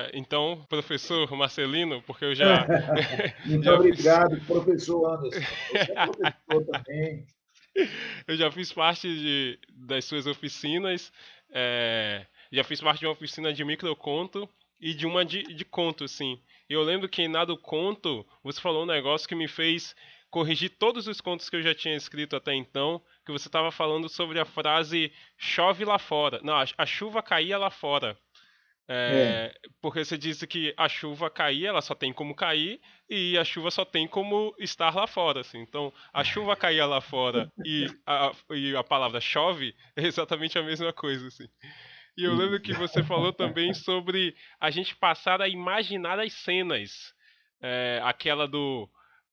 É, então, professor Marcelino, porque eu já. Muito já obrigado, fiz... professor Anderson. Você é professor também. Eu já fiz parte de, das suas oficinas, é, já fiz parte de uma oficina de microconto e de uma de, de conto, sim. Eu lembro que na do conto você falou um negócio que me fez corrigir todos os contos que eu já tinha escrito até então, que você estava falando sobre a frase chove lá fora. Não, a, a chuva caía lá fora. É, é. Porque você disse que a chuva cair, ela só tem como cair, e a chuva só tem como estar lá fora. Assim. Então, a chuva caía lá fora e a, e a palavra chove é exatamente a mesma coisa. Assim. E eu lembro que você falou também sobre a gente passar a imaginar as cenas. É, aquela do.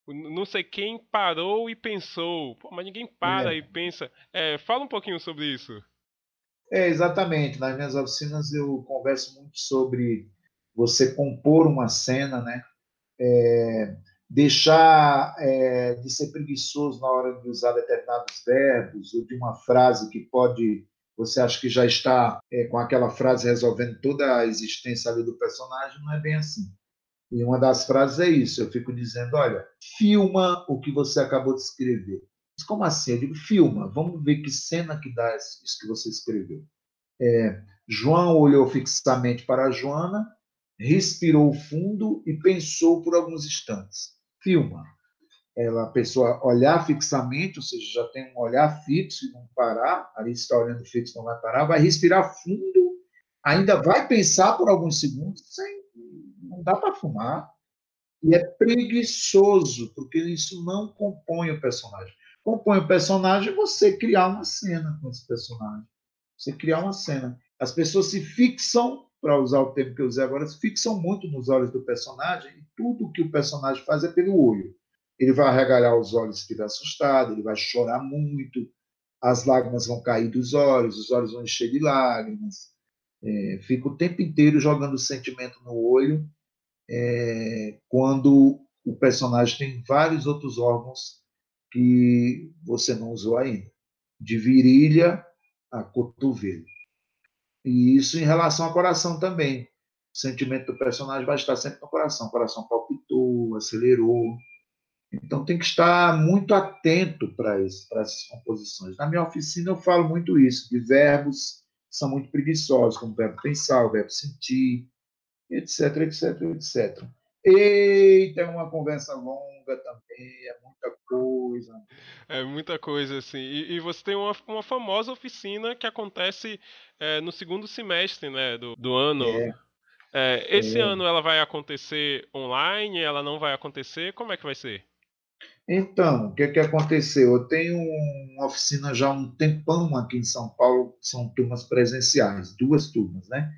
Não sei quem parou e pensou. Pô, mas ninguém para é. e pensa. É, fala um pouquinho sobre isso. É, exatamente. Nas minhas oficinas eu converso muito sobre você compor uma cena, né? É, deixar é, de ser preguiçoso na hora de usar determinados verbos ou de uma frase que pode você acha que já está é, com aquela frase resolvendo toda a existência ali do personagem, não é bem assim. E uma das frases é isso, eu fico dizendo, olha, filma o que você acabou de escrever. Mas como assim? Eu digo, filma, vamos ver que cena que dá isso que você escreveu. É, João olhou fixamente para Joana, respirou fundo e pensou por alguns instantes. Filma. Ela, a pessoa olhar fixamente, ou seja, já tem um olhar fixo e não parar, ali está olhando fixo, não vai parar, vai respirar fundo, ainda vai pensar por alguns segundos, sem, não dá para fumar. E é preguiçoso, porque isso não compõe o personagem compõe o personagem você criar uma cena com esse personagem. Você criar uma cena. As pessoas se fixam, para usar o termo que eu usei agora, se fixam muito nos olhos do personagem e tudo que o personagem faz é pelo olho. Ele vai arregalhar os olhos se estiver assustado, ele vai chorar muito, as lágrimas vão cair dos olhos, os olhos vão encher de lágrimas. É, fica o tempo inteiro jogando sentimento no olho, é, quando o personagem tem vários outros órgãos que você não usou ainda, de virilha a cotovelo. E isso em relação ao coração também. O sentimento do personagem vai estar sempre no coração. O coração palpitou, acelerou. Então tem que estar muito atento para essas composições. Na minha oficina eu falo muito isso, de verbos que são muito preguiçosos, como o verbo pensar, o verbo sentir, etc, etc, etc. Eita, é uma conversa longa também, é muita coisa. É muita coisa, assim. E, e você tem uma, uma famosa oficina que acontece é, no segundo semestre né, do, do ano. É. É, esse é. ano ela vai acontecer online? Ela não vai acontecer? Como é que vai ser? Então, o que, que aconteceu? Eu tenho uma oficina já há um tempão aqui em São Paulo, são turmas presenciais, duas turmas, né?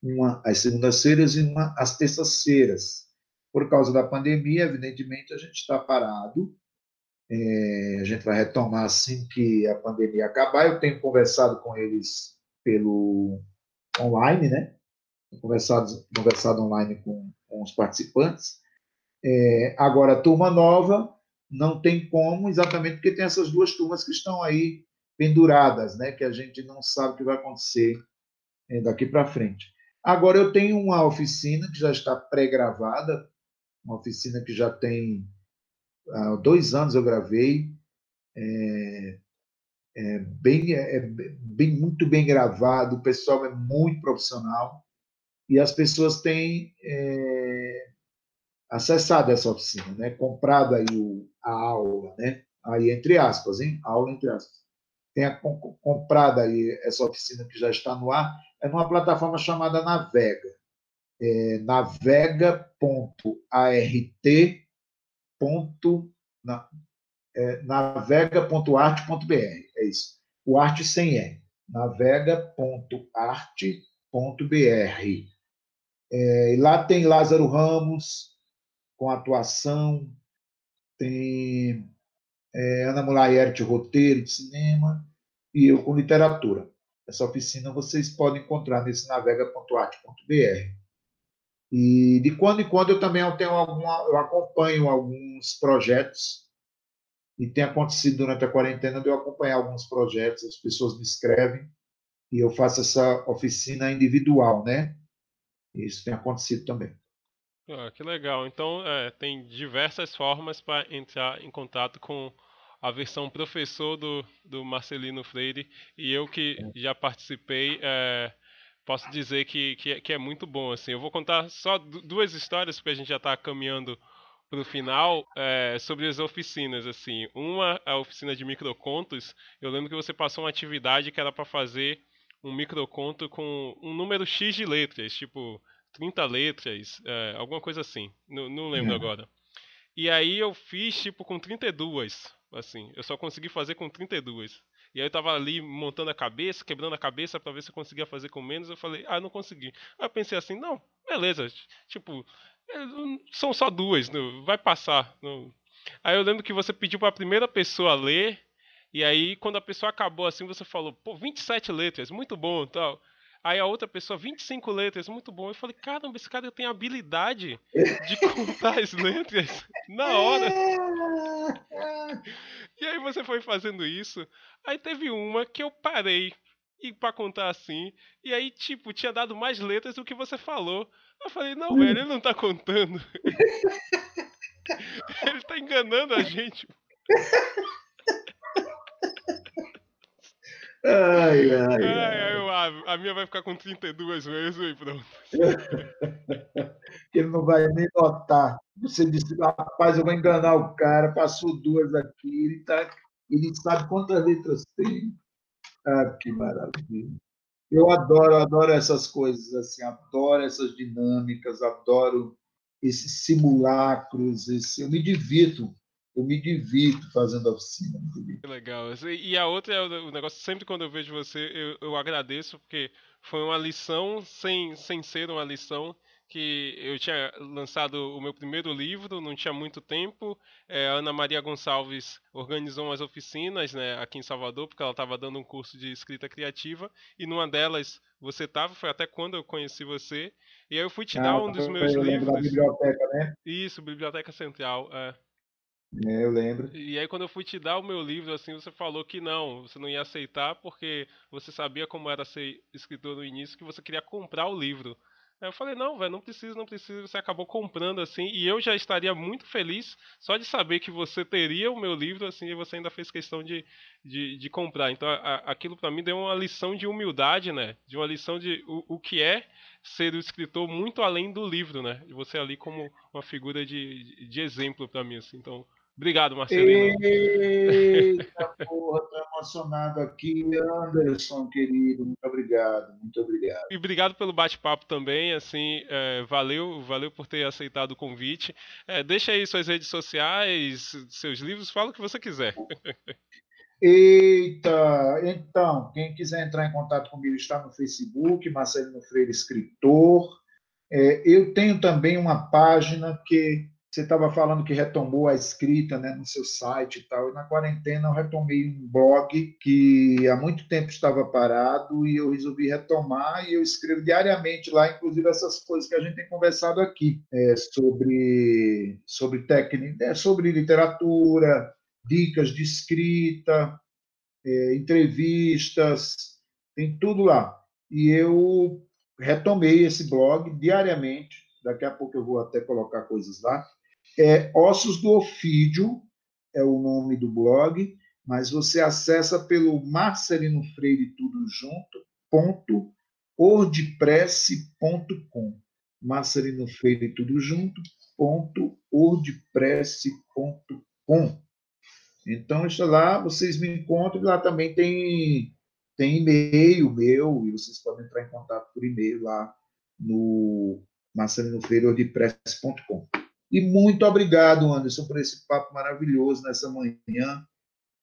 Uma às segundas-feiras e uma às terças-feiras. Por causa da pandemia, evidentemente, a gente está parado. É, a gente vai retomar assim que a pandemia acabar. Eu tenho conversado com eles pelo online, né? Conversado, conversado online com, com os participantes. É, agora, turma nova, não tem como, exatamente porque tem essas duas turmas que estão aí penduradas, né? Que a gente não sabe o que vai acontecer é, daqui para frente. Agora, eu tenho uma oficina que já está pré-gravada uma oficina que já tem há dois anos eu gravei, é, é bem, é, é bem, muito bem gravado, o pessoal é muito profissional e as pessoas têm é, acessado essa oficina, né? comprado aí o, a aula, né? aí entre aspas, hein? aula entre aspas. Tenha comprado aí essa oficina que já está no ar, é numa plataforma chamada Navega é, navega.art. Na, é, é isso. O arte sem E. navega.arte.br. É, lá tem Lázaro Ramos com atuação, tem é, Ana Mulaier de roteiro de cinema e eu com literatura. Essa oficina vocês podem encontrar nesse navega.arte.br. E de quando em quando eu também tenho alguma, eu acompanho alguns projetos e tem acontecido durante a quarentena de eu acompanhar alguns projetos, as pessoas me escrevem e eu faço essa oficina individual, né? Isso tem acontecido também. Ah, que legal. Então, é, tem diversas formas para entrar em contato com a versão professor do, do Marcelino Freire. E eu que é. já participei, é, posso dizer que, que, que, é muito bom. Assim. Eu vou contar só duas histórias, porque a gente já está caminhando para o final, é, sobre as oficinas. assim. Uma, a oficina de microcontos. Eu lembro que você passou uma atividade que era para fazer um microconto com um número X de letras, tipo 30 letras, é, alguma coisa assim. Não, não lembro é. agora. E aí eu fiz tipo com 32, assim. Eu só consegui fazer com 32. E aí eu tava ali montando a cabeça, quebrando a cabeça para ver se eu conseguia fazer com menos. Eu falei, ah, não consegui. Aí eu pensei assim, não, beleza. Tipo, é, são só duas, vai passar. Aí eu lembro que você pediu para a primeira pessoa ler. E aí, quando a pessoa acabou assim, você falou, pô, 27 letras, muito bom tal. Aí a outra pessoa, 25 letras, muito bom. Eu falei, caramba, esse cara tem habilidade de contar as letras na hora. e aí você foi fazendo isso. Aí teve uma que eu parei e para contar assim. E aí, tipo, tinha dado mais letras do que você falou. Eu falei, não, velho, ele não tá contando. ele tá enganando a gente. Ai, ai, ai. a, a, minha vai ficar com 32 vezes e pronto. Ele não vai nem notar. Você disse, rapaz, eu vou enganar o cara, passou duas aqui, ele, tá, ele sabe quantas letras tem. Ah, que maravilha. Eu adoro, adoro essas coisas, assim, adoro essas dinâmicas, adoro esses simulacros, esse, eu me divirto eu me divirto fazendo a oficina. Que legal. E a outra é o negócio, sempre quando eu vejo você, eu, eu agradeço, porque foi uma lição sem, sem ser uma lição que eu tinha lançado o meu primeiro livro, não tinha muito tempo. É, a Ana Maria Gonçalves organizou umas oficinas né, aqui em Salvador, porque ela estava dando um curso de escrita criativa, e numa delas você estava, foi até quando eu conheci você. E aí eu fui te ah, dar um dos meus livros. Da biblioteca, né? Isso, Biblioteca Central. É. É, eu lembro. E aí quando eu fui te dar o meu livro, assim, você falou que não, você não ia aceitar porque você sabia como era ser escritor no início, que você queria comprar o livro. Aí eu falei, não, velho, não precisa, não precisa. Você acabou comprando, assim, e eu já estaria muito feliz só de saber que você teria o meu livro, assim, e você ainda fez questão de, de, de comprar. Então, a, aquilo para mim deu uma lição de humildade, né? De uma lição de o, o que é ser o escritor muito além do livro, né? De você ali como uma figura de, de exemplo para mim, assim. Então, Obrigado, Marcelino. Eita porra, tô emocionado aqui, Anderson, querido. Muito obrigado, muito obrigado. E obrigado pelo bate-papo também, assim, é, valeu, valeu por ter aceitado o convite. É, deixa aí suas redes sociais, seus livros, fala o que você quiser. Eita, então, quem quiser entrar em contato comigo está no Facebook, Marcelino Freire Escritor. É, eu tenho também uma página que você estava falando que retomou a escrita né, no seu site e tal. E na quarentena eu retomei um blog que há muito tempo estava parado e eu resolvi retomar e eu escrevo diariamente lá, inclusive essas coisas que a gente tem conversado aqui é, sobre sobre técnica, é, sobre literatura, dicas de escrita, é, entrevistas, tem tudo lá. E eu retomei esse blog diariamente. Daqui a pouco eu vou até colocar coisas lá. É, Ossos do Ofídio é o nome do blog, mas você acessa pelo Marcelino Freire tudo junto, ponto, wordpress.com. Marcelino Freire tudo junto, ponto, wordpress.com. Então, lá, vocês me encontram, lá também tem, tem e-mail meu, e vocês podem entrar em contato por e-mail lá no marcelinofreire.wordpress.com. E muito obrigado, Anderson, por esse papo maravilhoso nessa manhã.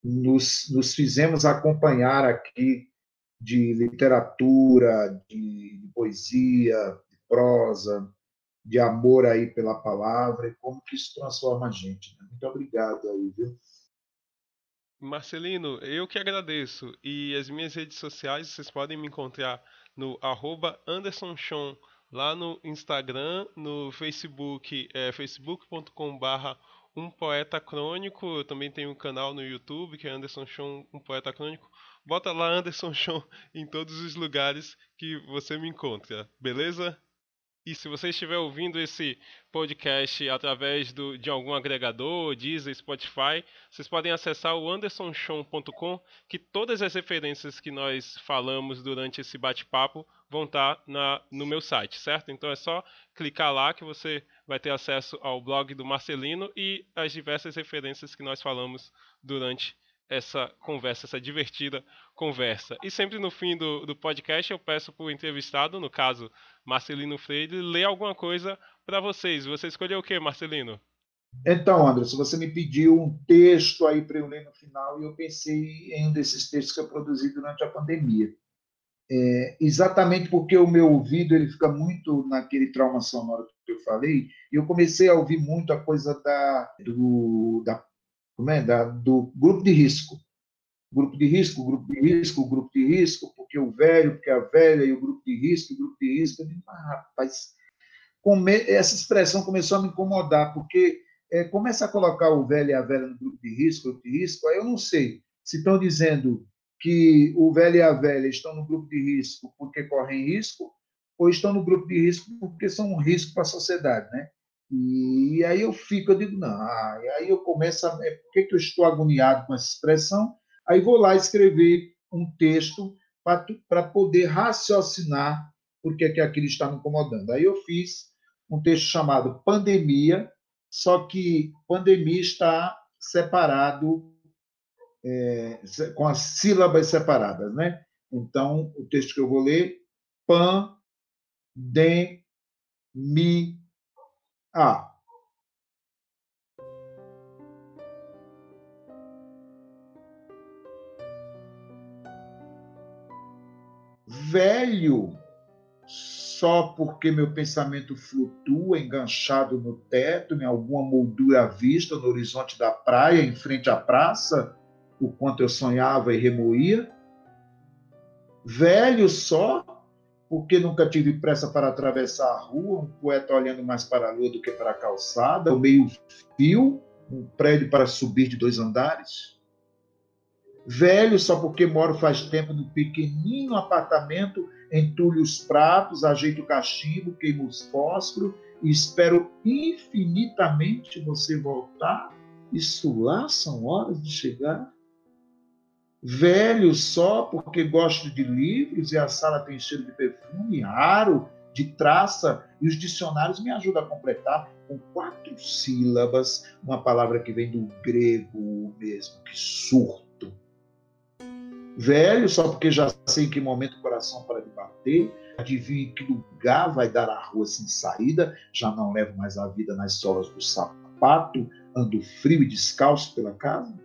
Nos, nos fizemos acompanhar aqui de literatura, de, de poesia, de prosa, de amor aí pela palavra e como que isso transforma a gente. Né? Muito obrigado aí, viu? Marcelino, eu que agradeço. E as minhas redes sociais, vocês podem me encontrar no arroba andersonchon, lá no Instagram, no Facebook, é, facebook.com um poeta crônico. Eu também tenho um canal no YouTube que é Anderson Chon, um poeta crônico. Bota lá Anderson Chon em todos os lugares que você me encontra, beleza? E se você estiver ouvindo esse podcast através do, de algum agregador, Deezer, Spotify, vocês podem acessar o andersonchon.com, que todas as referências que nós falamos durante esse bate-papo vão estar na, no meu site, certo? Então é só clicar lá que você vai ter acesso ao blog do Marcelino e as diversas referências que nós falamos durante essa conversa, essa divertida conversa. E sempre no fim do, do podcast eu peço para o entrevistado, no caso Marcelino Freire, ler alguma coisa para vocês. Você escolheu o que, Marcelino? Então, Anderson, você me pediu um texto aí para eu ler no final e eu pensei em um desses textos que eu produzi durante a pandemia. É, exatamente porque o meu ouvido ele fica muito naquele trauma sonoro que eu falei, e eu comecei a ouvir muito a coisa da, do, da como é? Da, do grupo de risco. Grupo de risco, grupo de risco, grupo de risco, porque o velho, porque a velha, e o grupo de risco, o grupo de risco. Digo, ah, rapaz, come... essa expressão começou a me incomodar, porque é, começa a colocar o velho e a velha no grupo de risco, grupo de risco, aí eu não sei se estão dizendo que o velho e a velha estão no grupo de risco porque correm risco, ou estão no grupo de risco porque são um risco para a sociedade, né? E aí eu fico, eu digo, não, aí eu começo a. É, por que, que eu estou agoniado com essa expressão? Aí vou lá escrever um texto para poder raciocinar por que, que aquilo está me incomodando. Aí eu fiz um texto chamado Pandemia, só que pandemia está separado, é, com as sílabas separadas, né? Então, o texto que eu vou ler, pan, de, mi, a. Velho, só porque meu pensamento flutua enganchado no teto, em alguma moldura à vista no horizonte da praia, em frente à praça, o quanto eu sonhava e remoía. Velho só porque nunca tive pressa para atravessar a rua, um poeta olhando mais para a lua do que para a calçada, o meio-fio, um prédio para subir de dois andares. Velho só porque moro faz tempo no pequenino apartamento, entulho os pratos, ajeito o cachimbo, queimo os fósforos e espero infinitamente você voltar. Isso lá são horas de chegar velho só porque gosto de livros e a sala tem cheiro de perfume raro, de traça, e os dicionários me ajudam a completar com quatro sílabas uma palavra que vem do grego mesmo, que surto. Velho só porque já sei em que momento o coração para de bater, adivinho em que lugar vai dar a rua sem saída, já não levo mais a vida nas solas do sapato, ando frio e descalço pela casa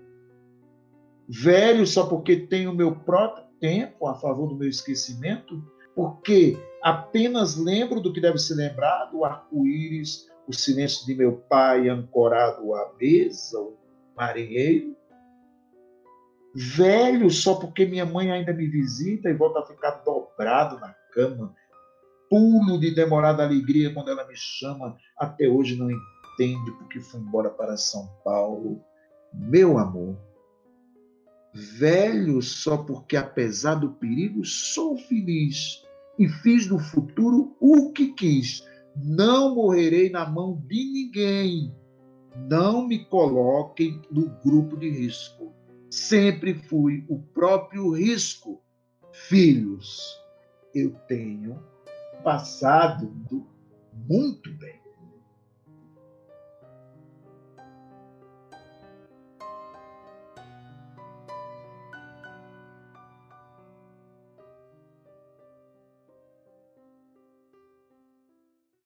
velho só porque tenho o meu próprio tempo a favor do meu esquecimento, porque apenas lembro do que deve ser lembrado, o arco-íris, o silêncio de meu pai ancorado à mesa, o marinheiro. Velho só porque minha mãe ainda me visita e volta a ficar dobrado na cama. Pulo de demorada alegria quando ela me chama. Até hoje não entende porque fui embora para São Paulo. Meu amor, velho só porque, apesar do perigo, sou feliz e fiz do futuro o que quis. Não morrerei na mão de ninguém. Não me coloquem no grupo de risco. Sempre fui o próprio risco. Filhos, eu tenho passado muito bem.